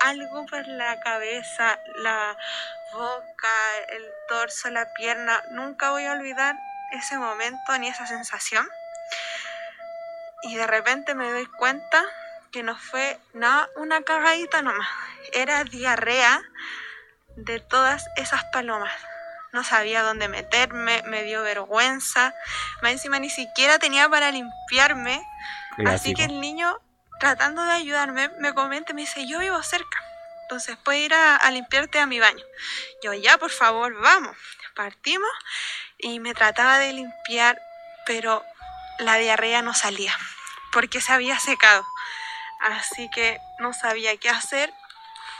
algo por la cabeza, la boca, el torso, la pierna. Nunca voy a olvidar ese momento ni esa sensación. Y de repente me doy cuenta que no fue nada una cagadita nomás. Era diarrea de todas esas palomas. No sabía dónde meterme, me dio vergüenza. Más encima ni siquiera tenía para limpiarme. Así que el niño, tratando de ayudarme, me comenta me dice, yo vivo cerca. Entonces puedes ir a, a limpiarte a mi baño. Yo, ya, por favor, vamos. Partimos y me trataba de limpiar, pero la diarrea no salía porque se había secado. Así que no sabía qué hacer.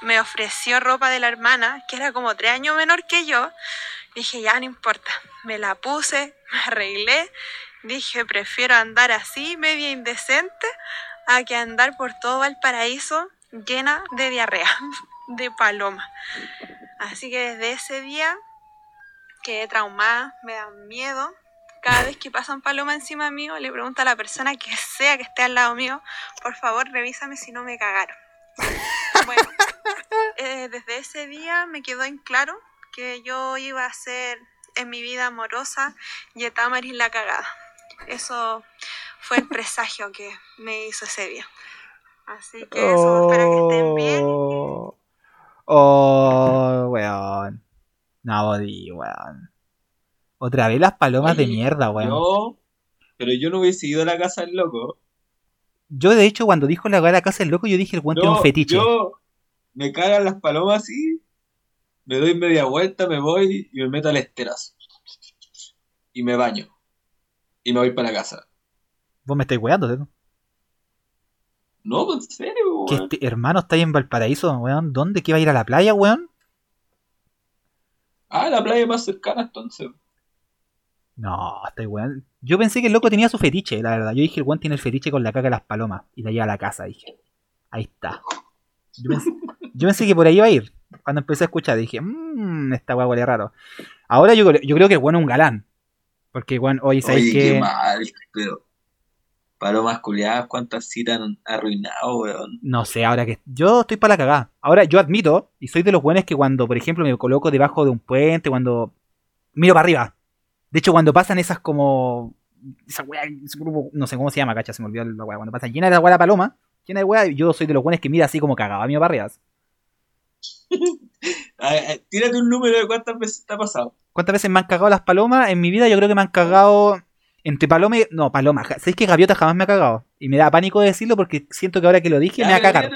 Me ofreció ropa de la hermana, que era como tres años menor que yo. Dije, ya no importa. Me la puse, me arreglé. Dije, prefiero andar así, media indecente, a que andar por todo Valparaíso llena de diarrea, de paloma. Así que desde ese día quedé traumada, me dan miedo. Cada vez que pasan paloma encima mío, le pregunto a la persona que sea que esté al lado mío, por favor, revísame si no me cagaron. Bueno, eh, desde ese día me quedó en claro que yo iba a ser en mi vida amorosa Yetamaris la cagada. Eso fue el presagio que me hizo ese día. Así que eso, espero que estén bien. Oh, oh, weón. No, body, weón. Otra vez las palomas de mierda, weón. Yo... Yo, pero yo no hubiese ido a la casa del loco. de hecho, cuando dijo la weá de la casa del loco, yo dije el weón tiene un Yo- fetiche. Yo me cagan las palomas así, me doy media vuelta, me voy y me meto al esterazo. Y me baño. Y me voy para la casa. Vos me estáis weando, ¿no? No, pues, en serio, Que weón. este hermano está ahí en Valparaíso, weón. ¿Dónde? ¿Que va a ir a la playa, weón? Ah, la playa más cercana entonces. No, está weón. Yo pensé que el loco tenía su fetiche, la verdad. Yo dije, el weón tiene el fetiche con la caca de las palomas. Y la lleva a la casa, dije. Ahí está. Yo pensé, yo pensé que por ahí iba a ir. Cuando empecé a escuchar, dije, mmm, esta weá huele raro. Ahora yo, yo creo que el weón es un galán. Porque, weón, oye, ¿sabéis Oye, qué que mal, pero. Palomas culiadas, cuántas citas han arruinado, weón. No sé, ahora que. Yo estoy para la cagada. Ahora, yo admito, y soy de los buenos que cuando, por ejemplo, me coloco debajo de un puente, cuando. Miro para arriba. De hecho, cuando pasan esas como. Esa weá, ese grupo, no sé cómo se llama, cacha, se me olvidó la weá. Cuando pasa llena de la weá la paloma, llena de weá, yo soy de los buenos que mira así como cagado, miro para arriba. A tírate un número de cuántas veces te ha pasado. ¿Cuántas veces me han cagado las palomas? En mi vida yo creo que me han cagado entre paloma y... No, paloma. ¿Sabéis que gaviota jamás me ha cagado? Y me da pánico decirlo porque siento que ahora que lo dije me va a cagar.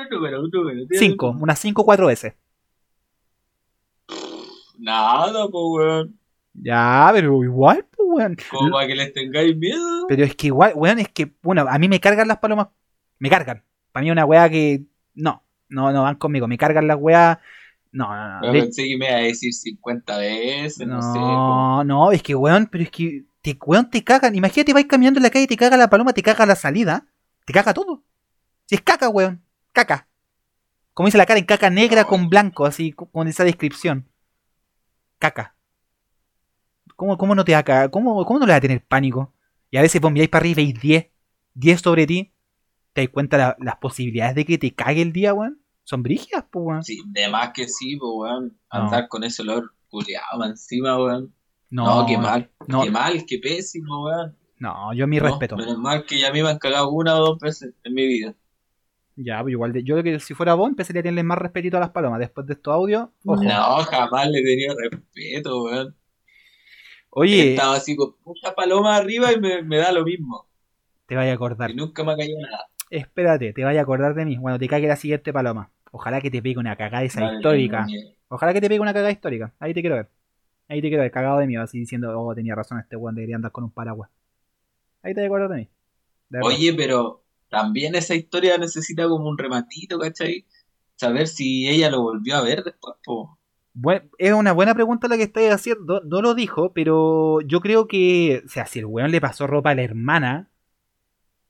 Cinco, un- unas cinco o cuatro veces. Nada, pues, weón. Ya, pero igual, pues, weón. Como para que les tengáis miedo. Pero es que igual, weón, es que, bueno, a mí me cargan las palomas. Me cargan. Para mí es una weá que. No, no, no van conmigo. Me cargan las weas. No, no, no. Yo pensé que me iba a decir 50 veces, no, sé. po. No, no, es que, weón, pero es que, te, weón, te cagan. Imagínate, vais caminando en la calle y te caga la paloma, te caga la salida, te caga todo. Si es caca, weón, caca. Como dice la cara, en caca negra con blanco, así, co- con esa descripción. Caca. ¿Cómo, cómo no te va a cagar? ¿Cómo, ¿Cómo no le va a tener pánico? Y a veces vos miráis para arriba y veis 10, 10 sobre ti, te das cuenta la- las posibilidades de que te cague el día, weón. Son brígidas, pues, weón. Sí, de más que sí, pues, weón. No. Andar con ese olor culiado encima, weón. No, No, qué mal. no. Qué mal, qué pésimo, weón. No, yo mi No, respeto. Menos mal que ya me han cagado una o dos veces en mi vida. Ya, pues igual de- yo creo que si fuera vos empezaría a tenerle más respetito a las palomas. Después de estos audios, ojo. No, jamás le tenido respeto, weón. Oye, Estaba así con mucha paloma arriba y me, me da lo mismo. te vaya a acordar. Y nunca me ha caído nada. Espérate, te vaya a acordar de mí. Cuando te cague la siguiente paloma. Ojalá que te pegue una cagada esa histórica. Ojalá que te pegue una cagada histórica. Ahí te quiero ver. Ahí te ver, cagado de mí, así diciendo, oh, tenía razón este weón, debería andar con un paraguas. Ahí te voy a acordar de mí. De. Oye, pero también esa historia necesita como un rematito, ¿cachai? Saber si ella lo volvió a ver después, po. Es una buena pregunta la que estáis haciendo. No lo dijo, pero yo creo que, o sea, si el weón le pasó ropa a la hermana,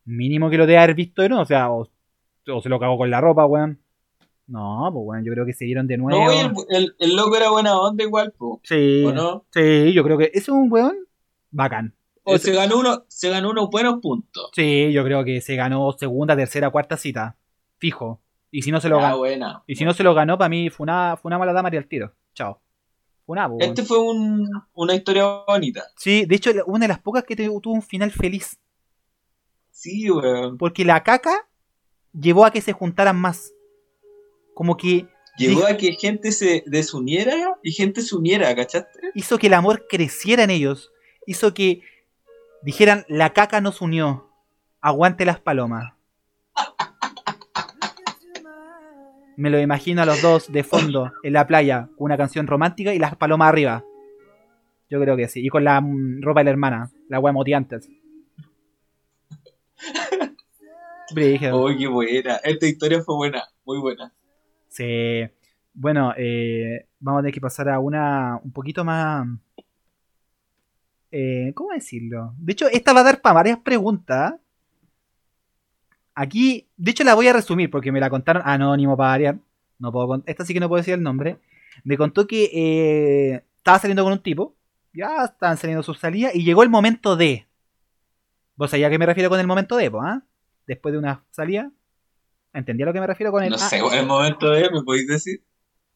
mínimo que lo debe haber visto de nuevo. O sea, o, o se lo cagó con la ropa, weón. No, pues weón, yo creo que se vieron de nuevo. No, el, el- el loco era buena onda igual, po. Sí, ¿O no? sí, yo creo que ese es un weón bacán. O se ganó uno, se ganó unos buenos puntos. Sí, yo creo que se ganó segunda, tercera, cuarta cita. Fijo. Y si no se lo Ah, ganó, buena. y si no se lo ganó, para mí fue una, fue una mala dama y al tiro. Chao. Una, weón. Este fue un, una historia bonita. Sí, de hecho, una de las pocas que tuvo un final feliz. Sí, weón. Porque la caca llevó a que se juntaran más. Como que Llegó a que gente se desuniera y gente se uniera, ¿cachaste? hizo que el amor creciera en ellos. Hizo que dijeran, la caca nos unió. Aguante las palomas. Me lo imagino a los dos de fondo en la playa con una canción romántica y las palomas arriba. Yo creo que sí. Y con la mm, ropa de la hermana, la agua motiantes. Oh, qué buena. Esta historia fue buena, muy buena. Sí. Bueno, eh, vamos a tener que pasar a una un poquito más. eh, ¿Cómo decirlo? De hecho, esta va a dar para varias preguntas. Aquí, de hecho, la voy a resumir porque me la contaron anónimo para variar. No puedo esta sí que no puedo decir el nombre. Me contó que eh, estaba saliendo con un tipo. Ya estaban saliendo sus salidas y llegó el momento de. ¿Vos sabías a qué me refiero con el momento de, ah? Después de una salida. ¿Entendí a lo que me refiero con el No ah? sé, ¿cuál es el momento de, ¿me podéis decir?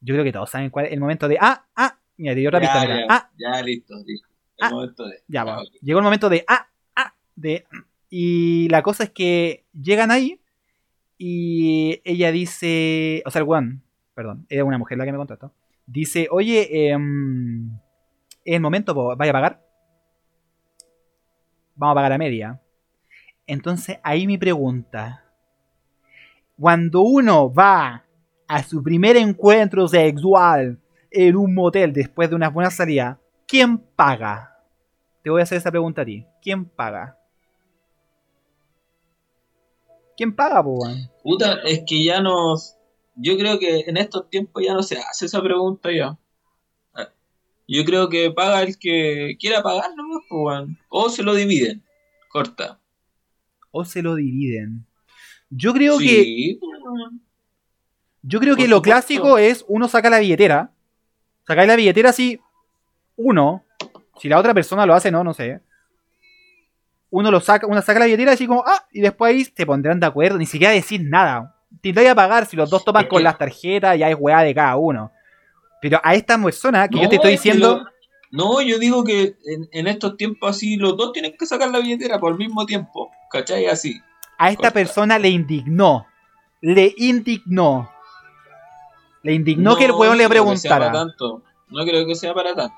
Yo creo que todos saben cuál es el momento de. Ah, ah. Mira, te dio otra pista. ya, mira. ya, Ah, ya, listo, listo. El Ah. momento de. ya, va. ok. Llegó el momento de. Ah, ah. De. Y la cosa es que llegan ahí. Y ella dice. O sea, el one. Perdón, era una mujer la que me contactó. Dice, oye, em, es el momento, vaya a pagar. Vamos a pagar a media. Entonces, ahí mi pregunta. Cuando uno va a su primer encuentro sexual en un motel después de unas buenas salidas, ¿quién paga? Te voy a hacer esa pregunta a ti. ¿Quién paga? ¿Quién paga, po? Puta, es que ya nos. Yo creo que en estos tiempos ya no se hace esa pregunta ya. Yo creo que paga el que quiera pagar weón. O se lo dividen. Corta. O se lo dividen. Yo creo que. sí. Yo creo que lo clásico es uno saca la billetera. Sacáis la billetera así. Uno. Si la otra persona lo hace, no, no sé. uno lo saca, uno saca la billetera así como, ah, y después ahí se pondrán de acuerdo, ni siquiera decir nada. Te voy a pagar si los dos toman Es con las tarjetas, ya es weá de cada uno. Pero a esta persona que yo te estoy es que diciendo, lo- no, yo digo que en, en estos tiempos así los dos tienen que sacar la billetera por el mismo tiempo. ¿Cachai? Así. A esta corta. persona le indignó. Le indignó. Le indignó que el weón le preguntara. tanto. No creo que sea para tanto.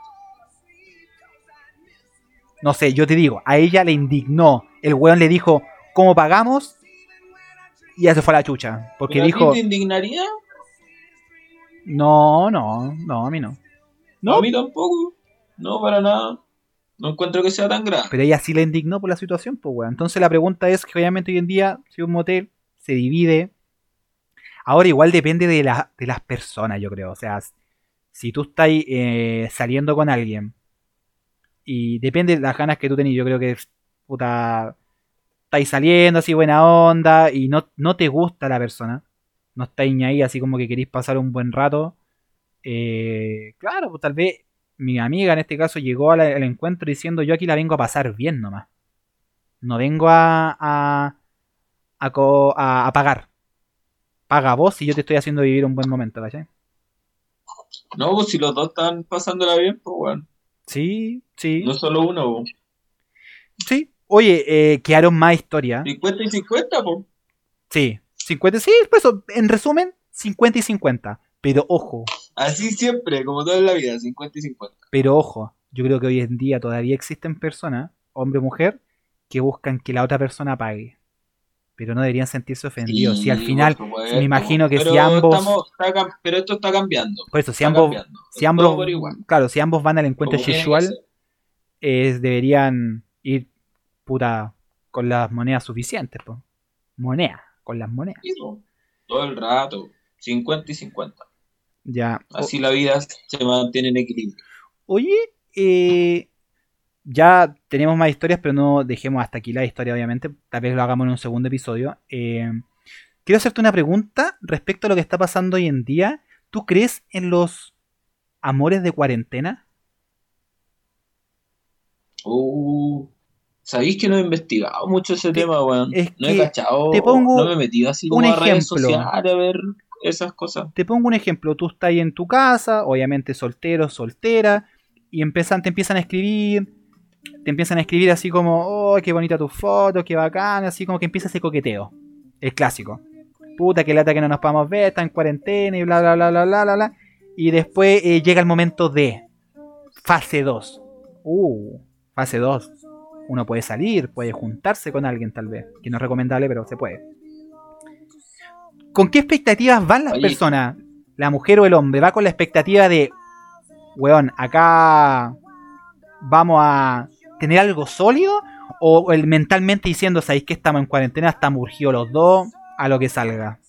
No sé, yo te digo, a ella le indignó. El weón le dijo, ¿cómo pagamos? Y ya se fue a la chucha. Porque ¿Pero a ti dijo, te indignaría? no, no, no, a mí no. No, A mí tampoco. No, para nada. No encuentro que sea tan grave. pero ella sí le indignó por la situación, pues weón. Entonces la pregunta es que obviamente hoy en día, si un motel se divide. Ahora igual depende de, la- de las personas, yo creo. O sea, si tú estás eh, saliendo con alguien y depende de las ganas que tú tenés, yo creo que puta estáis saliendo así buena onda y no, no te gusta la persona, no estáis ahí así como que queréis pasar un buen rato, eh, claro, pues tal vez mi amiga en este caso llegó al, al encuentro diciendo yo aquí la vengo a pasar bien nomás, no vengo a, a, a, co- a- a pagar, paga vos si yo te estoy haciendo vivir un buen momento, ¿cachai? No, pues si los dos están pasándola bien, pues bueno. Sí, sí, No solo uno, pues. sí. Oye, eh, quedaron más historias. 50 y 50, pues. Sí, 50, sí, por eso, en resumen, 50 y 50. Pero ojo, Así siempre, como toda la vida, 50 y 50. pero ojo, yo creo que hoy en día todavía existen personas, hombre o mujer, que buscan que la otra persona pague. Pero no deberían sentirse ofendidos. si al final, supuesto. me imagino que si ambos- estamos- está cam- pero esto está cambiando. por eso, si ambos, cambiando. si ambos, todo por igual, claro, si ambos van al encuentro sexual, eh, deberían ir puta con las monedas suficientes, pues. Moneda, con las monedas. Sí, po. Todo el rato, 50 y 50. Ya. Así la vida se mantiene en equilibrio. Oye, eh, ya tenemos más historias, pero no dejemos hasta aquí la historia, obviamente. Tal vez lo hagamos en un segundo episodio. Eh, quiero hacerte una pregunta respecto a lo que está pasando hoy en día. ¿Tú crees en los amores de cuarentena? Uh, ¿sabéis que no he investigado mucho ese tema, weón? es No he cachado, te pongo no me he metido así un como a redes ejemplo. sociales a ver esas cosas. Te pongo un ejemplo. Tú estás ahí en tu casa, obviamente soltero, soltera, y empiezan, te empiezan a escribir. Te empiezan a escribir así como, oh, qué bonita tu foto, qué bacán, así como que empieza ese coqueteo. El clásico. Puta, qué lata que no nos podamos ver, está en cuarentena y bla, bla, bla, bla, bla, bla, bla. Y después eh, llega el momento de fase 2. Uh, fase 2. Uno puede salir, puede juntarse con alguien tal vez. Que no es recomendable, pero se puede. ¿Con qué expectativas van las Oye. personas? La mujer o el hombre. Va con la expectativa de, weón, acá vamos a tener algo sólido. O el mentalmente diciendo, ¿sabéis que estamos en cuarentena? Estamos urgidos los dos a lo que salga.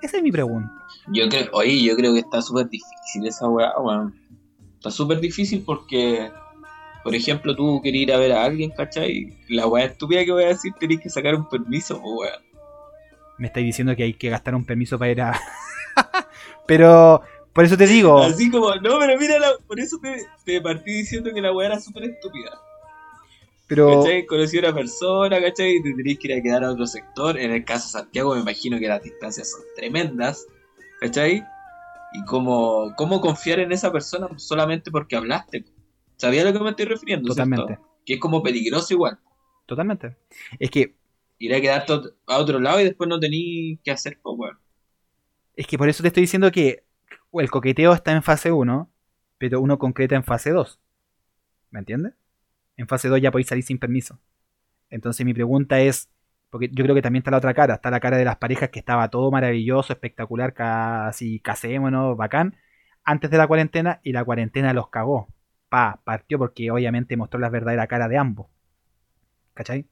Esa es mi pregunta. Yo creo, oye, yo creo que está súper difícil esa weá, weón. Está súper difícil porque, por ejemplo, tú querías ir a ver a alguien, ¿cachai? La weá estúpida que voy a decir, tenés que sacar un permiso, weón. Me estáis diciendo que hay que gastar un permiso para ir a... Pero, por eso te digo... Así como, no, pero mira, la- por eso te, te partí diciendo que la weá era súper estúpida. Pero... ¿Cachai? Conocí a una persona, ¿cachai? Y te que ir a quedar a otro sector. En el caso de Santiago, me imagino que las distancias son tremendas, ¿cachai? Y cómo, cómo confiar en esa persona solamente porque hablaste. ¿Sabías a lo que me estoy refiriendo? cierto? Totalmente. Que es como peligroso igual. Totalmente. Es que Ir a quedarte a otro lado y después no tenés que hacer, pues. Es que por eso te estoy diciendo que el coqueteo está en fase 1, pero uno concreta en fase 2. ¿Me entiendes? En fase 2 ya podéis salir sin permiso. Entonces mi pregunta es, porque yo creo que también está la otra cara, está la cara de las parejas que estaba todo maravilloso, espectacular, casi casémonos, bacán, antes de la cuarentena y la cuarentena los cagó. Pa, partió porque obviamente mostró la verdadera cara de ambos. ¿Cachai?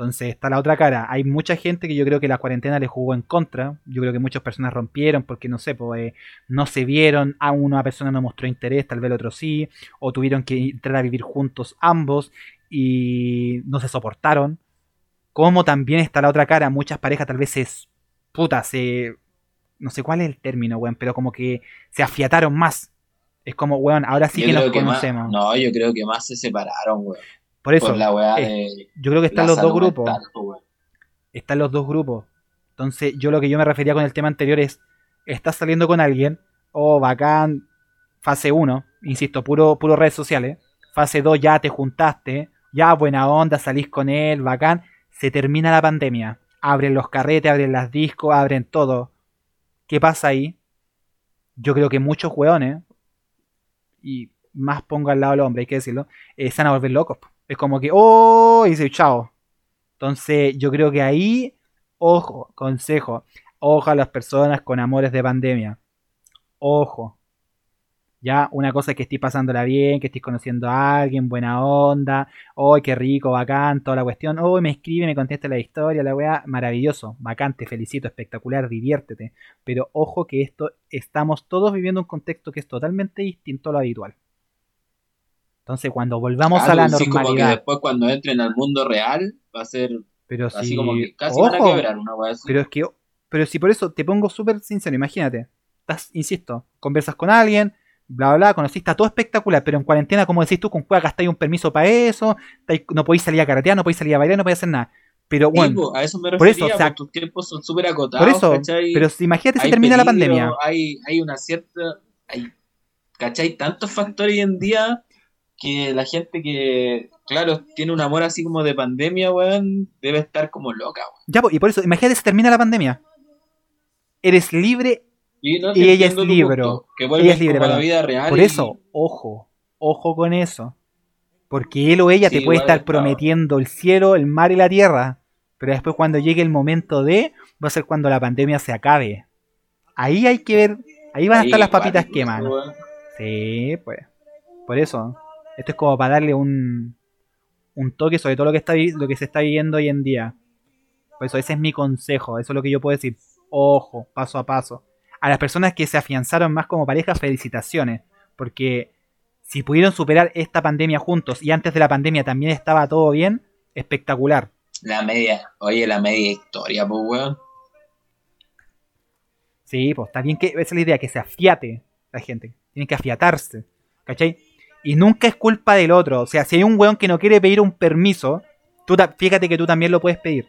Entonces está la otra cara. Hay mucha gente que yo creo que la cuarentena le jugó en contra. Yo creo que muchas personas rompieron porque no sé, pues, eh, no se vieron. A una persona no mostró interés, tal vez el otro sí. O tuvieron que entrar a vivir juntos ambos y no se soportaron. Como también está la otra cara. Muchas parejas tal vez es. Puta, se. No sé cuál es el término, weón, pero como que se afiataron más. Es como, weón, ahora sí Yo que nos más- conocemos. no, yo creo que más se separaron, weón. Por eso, Por la weá de. yo creo que están los dos grupos. mental, weón. Están los dos grupos. Entonces, yo lo que yo me refería con el tema anterior es, estás saliendo con alguien, oh, bacán, fase 1, insisto, puro, puro redes sociales. Fase 2, ya te juntaste, ya buena onda, salís con él, bacán. Se termina la pandemia. Abren los carretes, abren las discos, abren todo. ¿Qué pasa ahí? Yo creo que muchos hueones, y más pongo al lado al hombre, hay que decirlo, eh, se van a volver locos. Es como que, oh, y chao. Entonces, yo creo que ahí, ojo, consejo, ojo a las personas con amores de pandemia. Ojo. Ya, una cosa es que estés pasándola bien, que estés conociendo a alguien, buena onda, ¡ay, qué rico, bacán! Toda la cuestión, ¡oh, me escribe, me contesta la historia, la weá! Maravilloso, bacán, te felicito, espectacular, diviértete. Pero ojo que esto, estamos todos viviendo un contexto que es totalmente distinto a lo habitual. Entonces, cuando volvamos a la sí, como que normalidad, después cuando entren al mundo real va a ser pero así si, como que casi van a quebrar una weá así. Pero es que, pero si por eso te pongo súper sincero, imagínate, estás, insisto, conversas con alguien, bla, bla, conociste a todo espectacular, pero en cuarentena, como decís tú, con cueva gastáis un permiso para eso, no podéis salir a carretear, no podéis salir a bailar, no podéis hacer nada. Pero Sí, bueno, po, a eso me por refería, eso, o sea, tus tiempos son súper acotados, por eso, ¿cachai? pero si imagínate Hay termina la pandemia. Hay, hay una cierta. Hay, ¿Cachai? Tantos factores hoy en día que la gente que, claro, tiene un amor así como de pandemia, weón, debe estar como loca, weón. Ya, y por eso, imagínate se termina la pandemia. Eres libre, Y, no, Y te ella es libre, Que ella es libre, como a la vida real. por y- eso, ojo, ojo con eso. Porque él o ella Sí, te puede estar prometiendo el cielo, el mar y la tierra. Pero después cuando llegue el momento de, va a ser cuando la pandemia se acabe. Ahí hay que ver, ahí van a Sí, estar las papitas queman. weón. Sí, pues. Por eso. Esto es como para darle un, un toque sobre todo lo que, está, lo que se está viviendo hoy en día. Por eso ese es mi consejo. Eso es lo que yo puedo decir. Ojo, paso a paso. A las personas que se afianzaron más como pareja, felicitaciones. Porque si pudieron superar esta pandemia juntos y antes de la pandemia también estaba todo bien, espectacular. La media, oye, la media historia, pues, weón. Sí, pues está bien que esa es la idea, que se afiate la gente. Tienen que afiatarse. ¿Cachai? Y nunca es culpa del otro. O sea, si hay un weón que no quiere pedir un permiso, tú fíjate que tú también lo puedes pedir.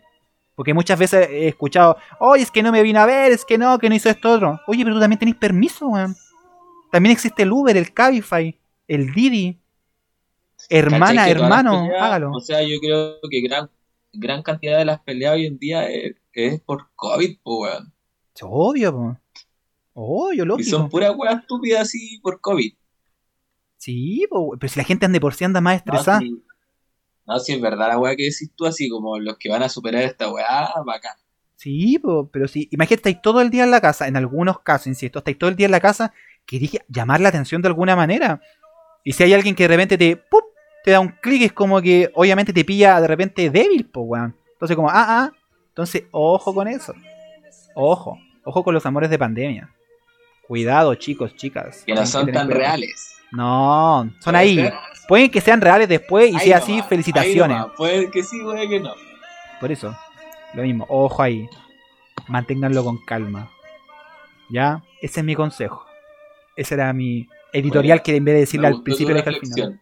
Porque muchas veces he escuchado, oye, es que no me vino a ver, es que no, que no hizo esto otro. Oye, pero tú también tenés permiso, weón. También existe el Uber, el Cabify, el Didi. Hermana, ¿Cachai que todas las hermano, peleas, hágalo. O sea, yo creo que gran, gran cantidad de las peleas hoy en día es, es por COVID, pues, weón. Obvio, po. Obvio, Y lógico. son puras weas estúpidas así por COVID. Sí, po, pero si la gente anda por sí anda más No, estresada. si, no, si es verdad la wea que decís tú, así como los que van a superar esta wea, bacán. Sí, po, pero sí. Imagínate, estáis todo el día en la casa, en algunos casos, insisto, estáis todo el día en la casa, querís llamar la atención de alguna manera. Y si hay alguien que de repente te, ¡pup! te da un clic, es como que obviamente te pilla de repente débil, pues, weón. Entonces, como, ah, ah. Entonces, ojo con eso. Ojo. Ojo con los amores de pandemia. Cuidado, chicos, chicas. Que no son tan reales. No, son ahí. ser. Pueden que sean reales después y Ahí sea nomás, así, felicitaciones. Puede que sí, puede que no. Por eso, lo mismo, ojo ahí. Manténganlo con calma. ¿Ya? Ese es mi consejo. Ese era mi editorial Bueno, que en vez de decirle al principio le al final.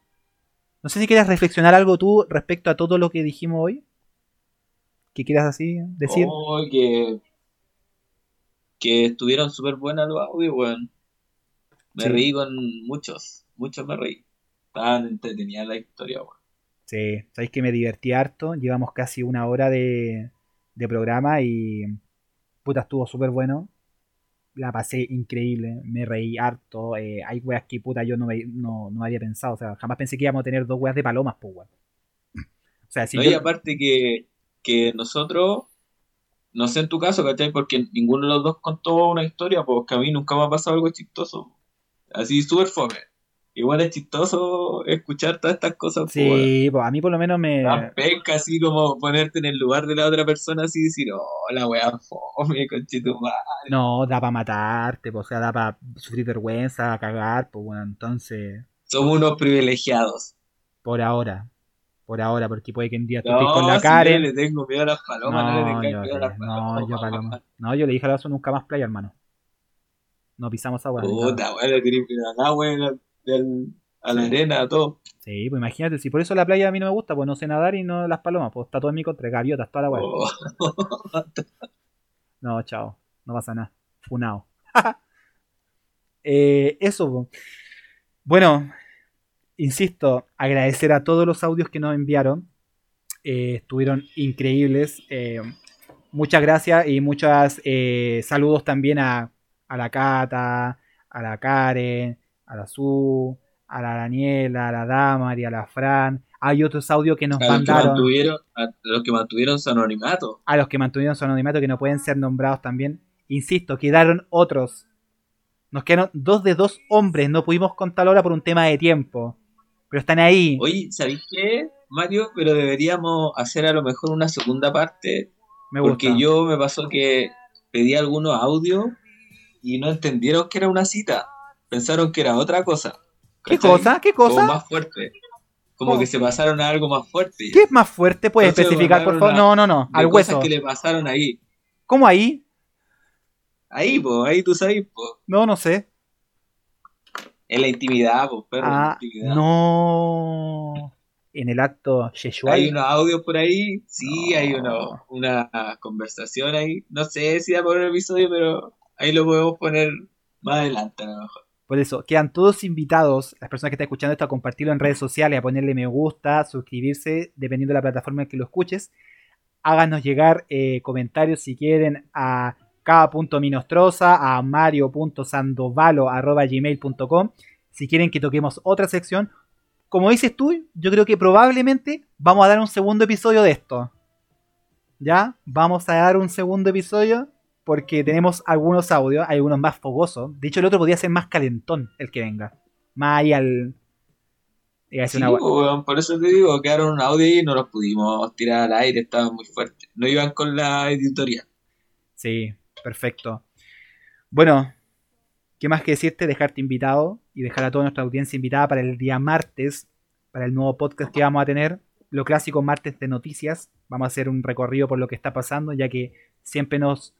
No sé si quieres reflexionar algo tú respecto a todo lo que dijimos hoy. ¿Qué quieras así decir? Oh, que, que estuvieron súper buenas los audios, weón. Me Sí. reí con muchos, muchos me reí. Estaban entretenidas la historia, weón. Sí, sabéis que me divertí harto. Llevamos casi una hora de, de programa y puta, estuvo súper bueno. La pasé increíble, me reí harto. eh, hay weas que puta yo no, me- no, no había pensado. O sea, jamás pensé que íbamos a tener dos weas de palomas, pues weón. O sea, si No, yo- y aparte que, que nosotros, no sé en tu caso, ¿cachai? Porque ninguno de los dos contó una historia, pues que a mí nunca me ha pasado algo chistoso. Así súper fome. Igual es chistoso escuchar todas estas cosas, pues. Sí, pues a mí por lo menos me. Tan penca, así como ponerte en el lugar de la otra persona así decir, oh, la weá fome, conchetumare. No, da para matarte, pues, o sea, da para sufrir vergüenza, cagar, pues bueno, entonces, Somos unos privilegiados. por ahora. Por ahora, porque puede que un día tú estés No, con la si Karen. yo le tengo miedo a las palomas, no, le No, tengáis yo, miedo a las no, palomas. yo paloma. No, yo le dije a Lazo nunca más playa, hermano. No pisamos agua. Puta, weón, le tiré del, del, a la arena, a todo. Sí, pues imagínate, si por eso la playa a mí no me gusta, pues no sé nadar y no las palomas, pues está todo en mi contra, gaviotas, toda la weá. Oh. No, chao, no pasa nada. Funao. Eh, eso, po. bueno, insisto, agradecer a todos los audios que nos enviaron. Eh, estuvieron increíbles. Eh, muchas gracias y muchos saludos también a, a la Cata, a la Karen, a la Su, a la Daniela, a la Damari, a la Fran. Hay otros audios que nos A los que, mandaron. a los que mantuvieron su anonimato. a los que mantuvieron su anonimato que no pueden ser nombrados también. Insisto, quedaron otros. Nos quedaron dos de dos hombres, no pudimos contar ahora por un tema de tiempo. Pero están ahí. Oye, ¿sabéis qué, Mario? Pero deberíamos hacer a lo mejor una segunda parte. me gusta. Porque yo me pasó que pedí algunos audios y no entendieron que era una cita. Pensaron que era otra cosa. ¿Qué cosa? ¿Qué Como cosa? más fuerte. Como que se pasaron a algo más fuerte. ¿Qué es más fuerte? ¿Puedes Entonces, especificar, por favor? No, no, no. Al cosas hueso. que le pasaron ahí. ¿Cómo ahí? Ahí, pues, ahí tú sabes, pues. No, no sé. En la intimidad, pues, perro, en la Ah, intimidad. no. En el acto sexual. Hay unos audios por ahí, sí, No. hay uno, una conversación ahí. No sé si da por el episodio, pero ahí lo podemos poner más adelante a lo mejor. Por eso, quedan todos invitados, las personas que están escuchando esto, a compartirlo en redes sociales, a ponerle me gusta, suscribirse, dependiendo de la plataforma en que lo escuches. Háganos llegar eh, comentarios si quieren a k.minostroza, a mario.sandovalo.gmail.com si quieren que toquemos otra sección. Como dices tú, yo creo que probablemente vamos a dar un segundo episodio de esto. ¿Ya? Vamos a dar un segundo episodio porque tenemos algunos audios, hay algunos más fogosos. De hecho, el otro podría ser más calentón el que venga. Más ahí al. Sí, una weón, por eso te digo, quedaron un audio y no los pudimos tirar al aire, estaban muy fuertes. No iban con la editorial. Sí, perfecto. Bueno, ¿qué más que decirte? Dejarte invitado y dejar a toda nuestra audiencia invitada para el día martes, para el nuevo podcast que vamos a tener. Lo clásico martes de noticias. Vamos a hacer un recorrido por lo que está pasando, ya que siempre nos.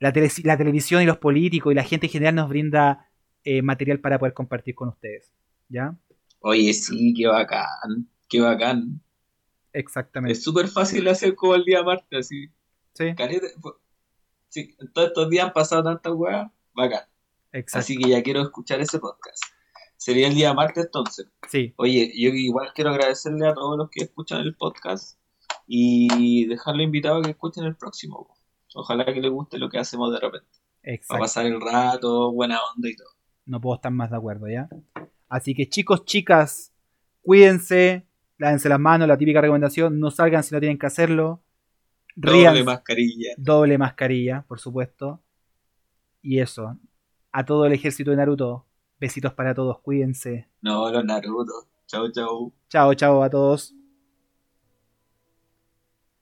La, tele- la televisión y los políticos y la gente en general nos brinda eh, material para poder compartir con ustedes. ¿Ya? Oye, sí, qué bacán, qué bacán. Exactamente. Es súper fácil hacer como el día martes, así. Sí, Caleta, sí, todos estos días han pasado tantas weas, bacán. exacto. Así que ya quiero escuchar ese podcast. Sería el día martes entonces. Sí, Oye, yo igual quiero agradecerle a todos los que escuchan el podcast y dejarlo invitado a que escuchen el próximo. Ojalá que les guste lo que hacemos de repente. Para exacto. pasar el rato, buena onda y todo. No puedo estar más de acuerdo, ¿ya? Así que chicos, chicas, cuídense, lávense las manos, la típica recomendación, no salgan si no tienen que hacerlo. Doble Ríanse, mascarilla. doble mascarilla, por supuesto. Y eso, a todo el ejército de Naruto, besitos para todos, cuídense. No, los Naruto. Chau, chau. Chao, chao a todos.